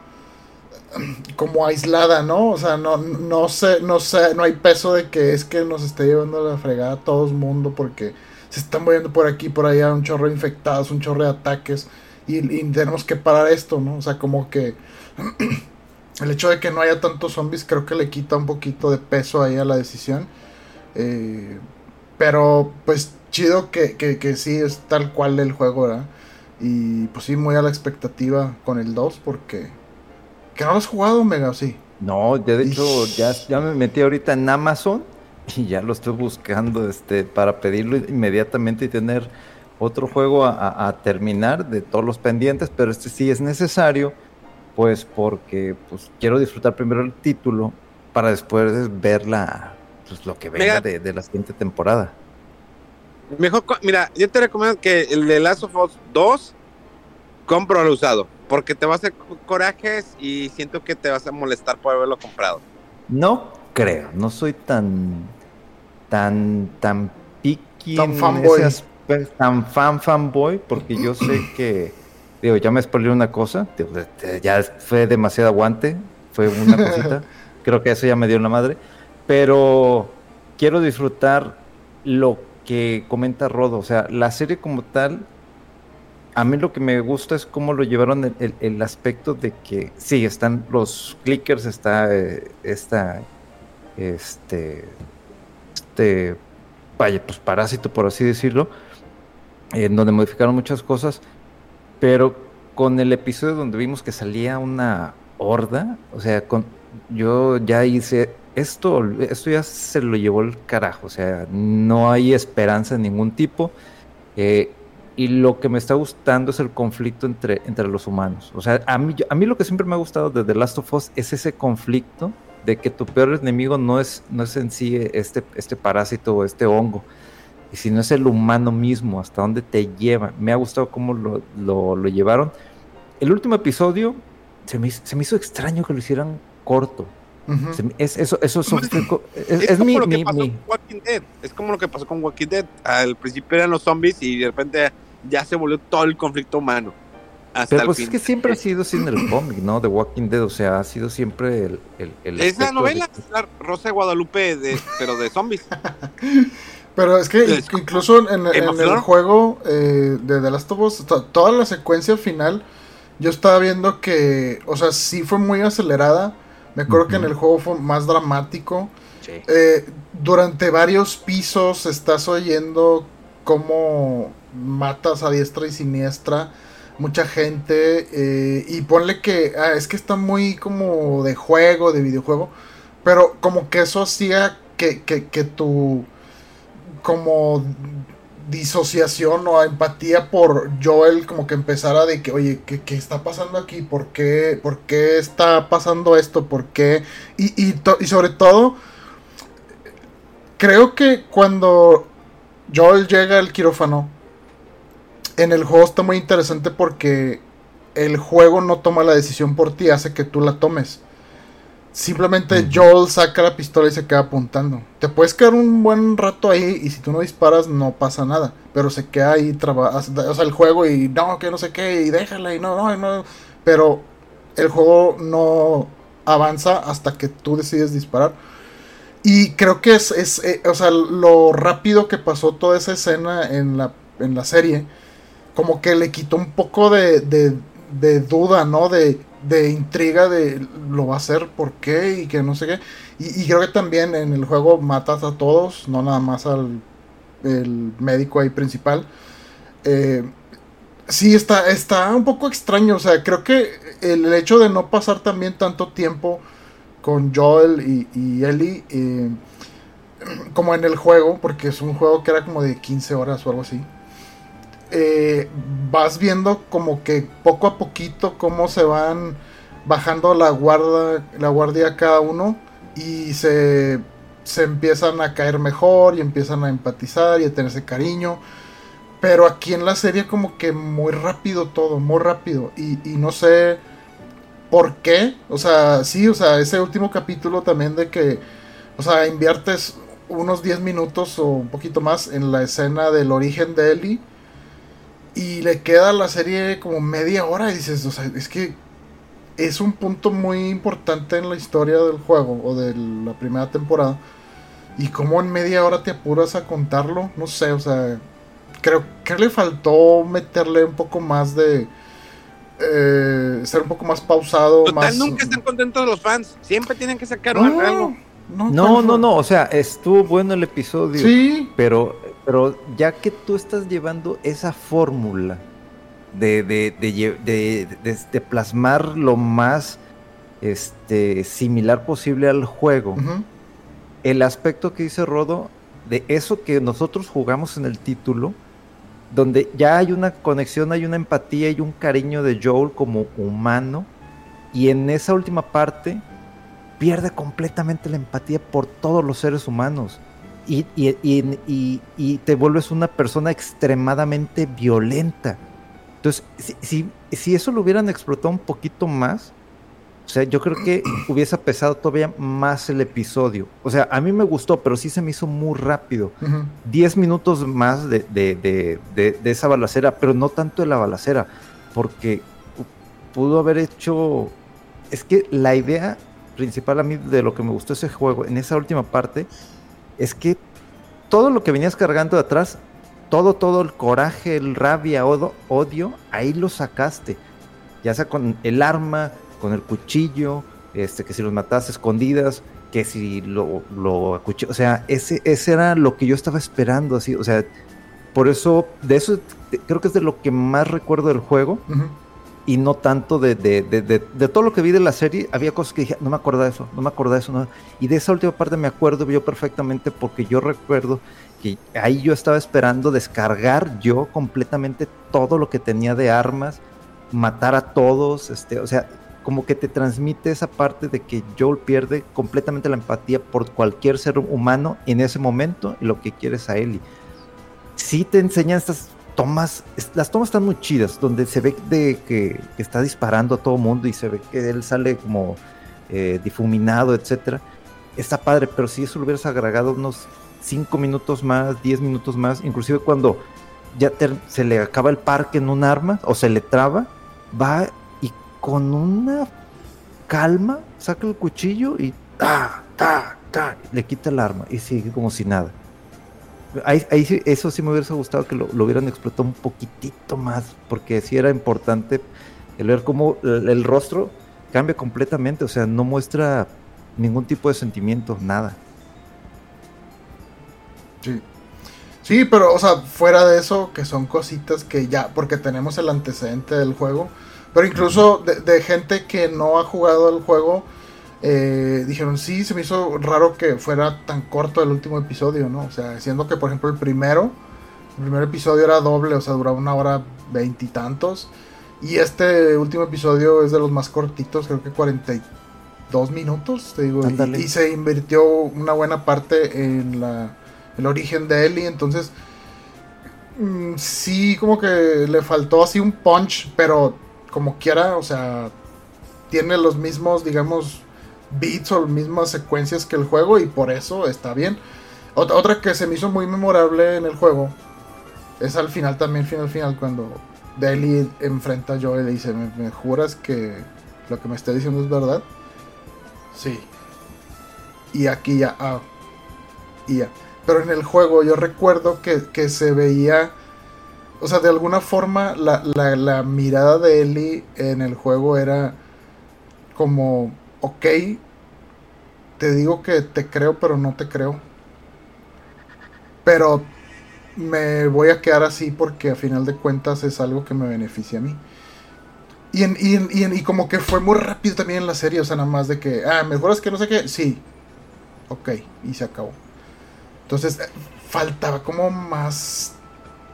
como aislada, ¿no? O sea, no, no sé, no sé, no hay peso de que es que nos esté llevando la fregada a todo el mundo porque se están moviendo por aquí, por allá, un chorro de infectados, un chorro de ataques y, y tenemos que parar esto, ¿no? O sea, como que el hecho de que no haya tantos zombies creo que le quita un poquito de peso ahí a la decisión. Eh, pero pues chido que, que, que sí es tal cual el juego, ¿verdad? Y pues sí, muy a la expectativa con el 2 porque... ¿Que no lo has jugado, Mega? Sí. No, ya de hecho, ya, ya me metí ahorita en Amazon y ya lo estoy buscando este, para pedirlo inmediatamente y tener otro juego a, a- a terminar de todos los pendientes, pero este sí es necesario, pues porque pues, quiero disfrutar primero el título para después ver la, pues, lo que venga de, de la siguiente temporada. Mejor, mira, yo te recomiendo que el de Last of Us 2 compro al usado, porque te va a hacer co- corajes y siento que te vas a molestar por haberlo comprado. No creo, no soy tan, tan, tan picky, Tan en fanboy. ese tan fan fanboy, porque yo sé que, digo, ya me spoilé una cosa, digo, ya fue demasiado aguante, fue una cosita, creo que eso ya me dio la madre, pero quiero disfrutar lo que comenta Rodo, o sea, la serie como tal, a mí lo que me gusta es cómo lo llevaron el, el- el aspecto de que sí, están los clickers, está eh, esta, este, este, vaya, pues parásito por así decirlo, en donde modificaron muchas cosas, pero con el episodio donde vimos que salía una horda, o sea, con, yo ya hice, esto, esto ya se lo llevó el carajo, o sea, no hay esperanza de ningún tipo. eh, y lo que me está gustando es el conflicto entre, entre los humanos. O sea, a mí, a mí lo que siempre me ha gustado de The Last of Us es ese conflicto de que tu peor enemigo no es, no es en sí este, este parásito o este hongo, y sino es el humano mismo, hasta dónde te lleva. Me ha gustado cómo lo, lo, lo llevaron. El último episodio se me, se me hizo extraño que lo hicieran corto. Se es, eso, eso, es, Es, es como mi, lo que mi- pasó mi- con Walking Dead. Es como lo que pasó con Walking Dead. Al principio eran los zombies y de repente ya se volvió todo el conflicto humano. Hasta Pero el pues fin. es que siempre ha sido así en el cómic, ¿no? The Walking Dead, o sea, ha sido siempre el... el, el Es la novela, de- Rosa de Guadalupe, de, pero de zombies. Pero es que Es- incluso en, en el juego eh, de The Last of Us, to- toda la secuencia final, yo estaba viendo que, o sea, sí fue muy acelerada. Me acuerdo que en el juego fue más dramático. Sí. Eh, durante varios pisos estás oyendo cómo matas a diestra y siniestra mucha gente eh, y ponle que ah, es que está muy como de juego, de videojuego, pero como que eso hacía que, que, que tu como disociación o empatía por Joel como que empezara de que, oye, ¿qué, qué está pasando aquí? ¿Por qué, ¿Por qué está pasando esto? ¿Por qué? Y, y, y sobre todo, creo que cuando Joel llega al quirófano, en el juego está muy interesante porque el juego no toma la decisión por ti, hace que tú la tomes. Simplemente. Joel saca la pistola y se queda apuntando. Te puedes quedar un buen rato ahí y si tú no disparas no pasa nada. Pero se queda ahí, traba- o sea, el juego y no, que no sé qué, y déjala y no, no, no. Pero el juego no avanza hasta que tú decides disparar. Y creo que es, es eh, o sea, lo rápido que pasó toda esa escena en la, en la serie, como que le quitó un poco de, de, de duda, ¿no? De, de intriga de lo va a hacer, por qué y que no sé qué. Y, creo que también en el juego matas a todos, no nada más al el médico ahí principal. Eh, sí, está, está un poco extraño. O sea, creo que el, hecho de no pasar también tanto tiempo con Joel y, y Ellie, eh, como en el juego, porque es un juego que era como de 15 horas o algo así. Eh, vas viendo como que poco a poquito cómo se van bajando la guarda, la guardia cada uno y se, se empiezan a caer mejor y empiezan a empatizar y a tenerse cariño. Pero aquí en la serie como que muy rápido todo, muy rápido. Y, no sé por qué. O sea, sí, o sea, ese último capítulo también de que, o sea, inviertes unos 10 minutos o un poquito más en la escena del origen de Ellie. Y le queda la serie como media hora y dices, o sea, es que es un punto muy importante en la historia del juego o de la primera temporada. Y como en media hora te apuras a contarlo, no sé, o sea, creo que le faltó meterle un poco más de... Eh, ser un poco más pausado. Total, nunca están contentos los fans, siempre tienen que sacar algo. No, no, no, no, o sea, estuvo bueno el episodio. Sí. Pero, pero ya que tú estás llevando esa fórmula de, de, plasmar lo más este, similar posible al juego. El aspecto que dice Rodo, de eso que nosotros jugamos en el título, donde ya hay una conexión, hay una empatía y un cariño de Joel como humano, y en esa última parte pierde completamente la empatía por todos los seres humanos. Y, y te vuelves una persona extremadamente violenta entonces, si, si, eso lo hubieran explotado un poquito más, o sea, yo creo que hubiese pesado todavía más el episodio. O sea, a mí me gustó, pero sí se me hizo muy rápido. Diez minutos más de, de, de, esa balacera, pero no tanto de la balacera, porque pudo haber hecho... Es que la idea principal a mí de lo que me gustó ese juego, en esa última parte, es que todo lo que venías cargando de atrás todo, todo el coraje, el rabia, odio, ahí lo sacaste. Ya sea con el arma, con el cuchillo, este, que si los mataste escondidas, que si lo, lo o sea, ese, ese era lo que yo estaba esperando, así, o sea, por eso, de eso creo que es de lo que más recuerdo del juego. Y no tanto de, de, de, de, todo lo que vi de la serie, había cosas que dije, no me acuerdo de eso, no me acuerdo de eso. No. Y de esa última parte me acuerdo yo perfectamente porque yo recuerdo que ahí yo estaba esperando descargar yo completamente todo lo que tenía de armas, matar a todos, este, o sea, como que te transmite esa parte de que Joel pierde completamente la empatía por cualquier ser humano en ese momento y lo que quieres a Ellie. Sí te enseñan estas tomas, las tomas están muy chidas, donde se ve de que, está disparando a todo mundo y se ve que él sale como eh, difuminado, etcétera. Está padre, pero si eso lo hubieras agregado unos 5 minutos más, 10 minutos más, inclusive cuando ya se le acaba el parque en un arma o se le traba, va y con una calma saca el cuchillo y ta, ta, ta, le quita el arma y sigue como si nada. Ahí, eso sí me hubiese gustado que lo, hubieran explotado un poquitito más, porque sí era importante el ver cómo el rostro cambia completamente, o sea, no muestra ningún tipo de sentimiento, nada. Sí. Sí, pero, o sea, fuera de eso, que son cositas que ya, porque tenemos el antecedente del juego, pero incluso de, gente que no ha jugado el juego, eh, dijeron, sí, se me hizo raro que fuera tan corto el último episodio, ¿no? O sea, siendo que, por ejemplo, el primero, el primer episodio era doble, o sea, duraba una hora veintitantos, y, este último episodio es de los más cortitos, creo que 42 minutos, te digo, y se invirtió una buena parte en la el origen de Ellie, entonces mm, sí como que le faltó así un punch, pero como quiera, o sea, tiene los mismos, digamos, beats o las mismas secuencias que el juego y por eso está bien. Otra, que se me hizo muy memorable en el juego es al final también, final, final, cuando Ellie enfrenta a Joel y le dice, ¿Me, juras que lo que me está diciendo es verdad? Sí. Y aquí ya, ah, y ya. Pero en el juego yo recuerdo que, se veía, o sea, de alguna forma la, la mirada de Ellie en el juego era como, ok, te digo que te creo, pero no te creo. Pero me voy a quedar así porque a final de cuentas es algo que me beneficia a mí. Y, en, y, y, como que fue muy rápido también en la serie, o sea, nada más de que, ah, mejoras que no sé qué, sí, ok, y se acabó. Entonces, eh, faltaba como más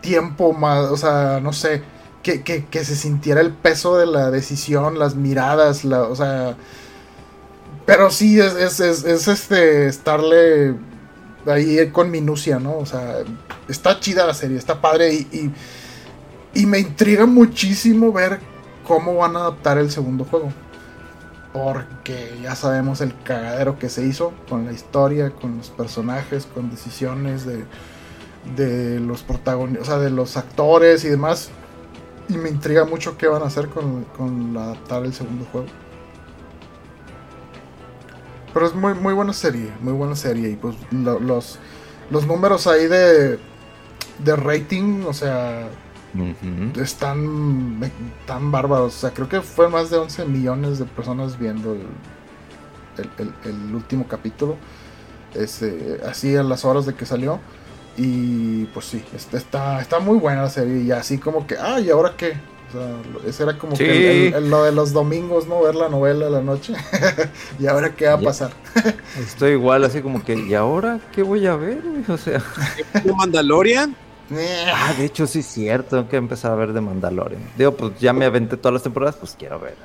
tiempo, más, o sea, no sé, que, que, se sintiera el peso de la decisión, las miradas, la, o sea, pero sí, es, es, es, es este, estarle ahí con minucia, ¿no? O sea, está chida la serie, está padre y, y, me intriga muchísimo ver cómo van a adaptar el segundo juego. Porque ya sabemos el cagadero que se hizo con la historia, con los personajes, con decisiones de, de los protagonistas, o sea, de los actores y demás. Y me intriga mucho qué van a hacer con, con adaptar el segundo juego. Pero es muy, muy buena serie, muy buena serie. Y pues los, los números ahí de, de rating, o sea, están tan bárbaros. O sea, creo que fue más de 11 millones de personas viendo el, último capítulo. Este, así a las horas de que salió. Y pues sí, está, está muy buena la serie. Y así como que, ah, ¿y ahora qué? O sea, ese era como que lo de los domingos, ¿no? Ver la novela a la noche. y ahora qué va a pasar. Estoy igual, así como que, ¿y ahora qué voy a ver? O sea. ¿De Mandalorian? ah, de hecho sí es cierto, tengo que empezar a ver de Mandalorian. Digo, pues ya me aventé todas las temporadas, pues quiero ver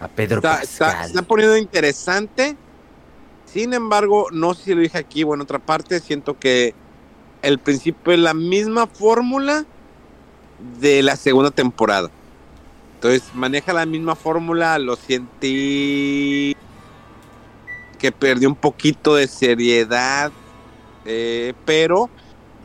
a, Pedro está, Pascal. Está, poniendo interesante. Sin embargo, no sé si lo dije aquí o en otra parte, siento que el principio es la misma fórmula de la segunda temporada. Entonces maneja la misma fórmula, lo sentí que perdió un poquito de seriedad, eh, pero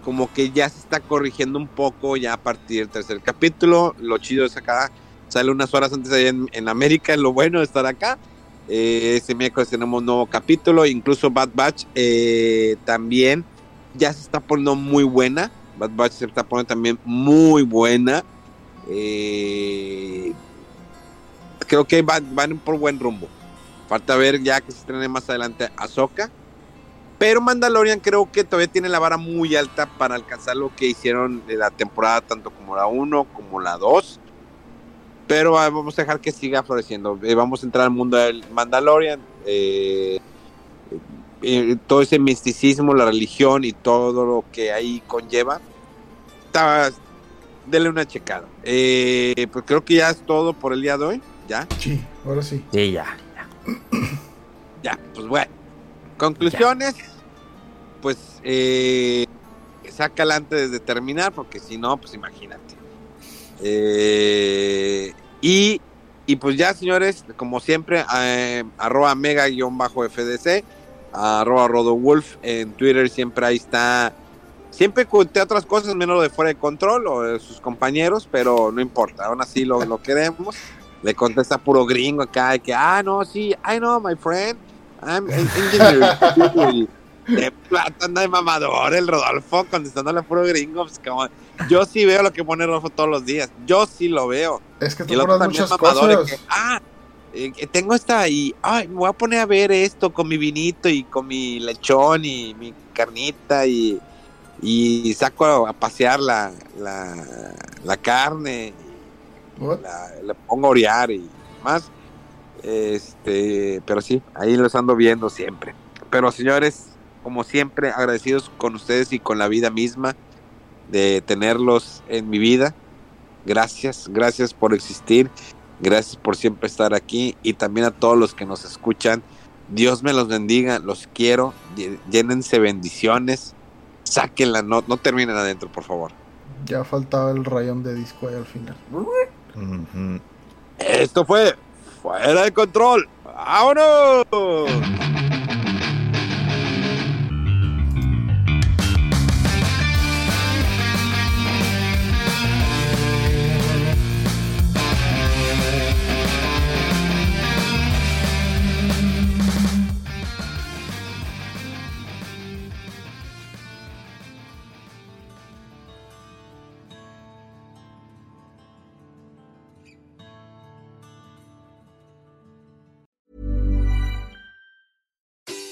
como que ya se está corrigiendo un poco ya a partir del tercer capítulo. Lo chido es acá, sale unas horas antes allá en, América, lo bueno de estar acá. Eh, este miércoles tenemos un nuevo capítulo, incluso Bad Batch eh, también ya se está poniendo muy buena. Bad Batch se está también muy buena. Eh, creo que van, por buen rumbo. Falta ver ya que se estrene más adelante Ahsoka. Pero Mandalorian creo que todavía tiene la vara muy alta para alcanzar lo que hicieron de la temporada, tanto como la 1 como la 2. Pero ah, vamos a dejar que siga floreciendo. Eh, vamos a entrar al mundo del Mandalorian. Eh, todo ese misticismo, la religión y todo lo que ahí conlleva. Está, dele una checada. Eh, pues creo que ya es todo por el día de hoy. ¿Ya? Sí, ahora sí. Sí, ya. Ya, pues bueno. Conclusiones. Pues eh, saca antes de terminar, porque si no, pues imagínate. Eh, y, y pues ya, señores, como siempre, eh, arroba mega-fdc arroba rodowolf en Twitter siempre ahí está siempre conté otras cosas menos lo de fuera de control o de sus compañeros pero no importa. Aún así lo, lo queremos. Le contesta puro gringo acá de que ah no sí I know my friend. I'm engineer. De plata anda de mamador el Rodolfo contestándole a puro gringo pues como yo sí veo lo que pone Rodolfo todos los días. Yo sí lo veo. Es que tú pones muchas cosas. ah eh, tengo esta y ay, me voy a poner a ver esto con mi vinito y con mi lechón y mi carnita y, y saco a pasear la, la, carne, le pongo a orear y más. Este, pero sí, ahí los ando viendo siempre. Pero señores, como siempre, agradecidos con ustedes y con la vida misma de tenerlos en mi vida. Gracias, gracias por existir Gracias por siempre estar aquí y también a todos los que nos escuchan. Dios me los bendiga, los quiero, llénense bendiciones, sáquenla, no, no terminen adentro, por favor. Ya faltaba el rayón de disco ahí al final. Esto fue Fuera de Control. ¡Vámonos!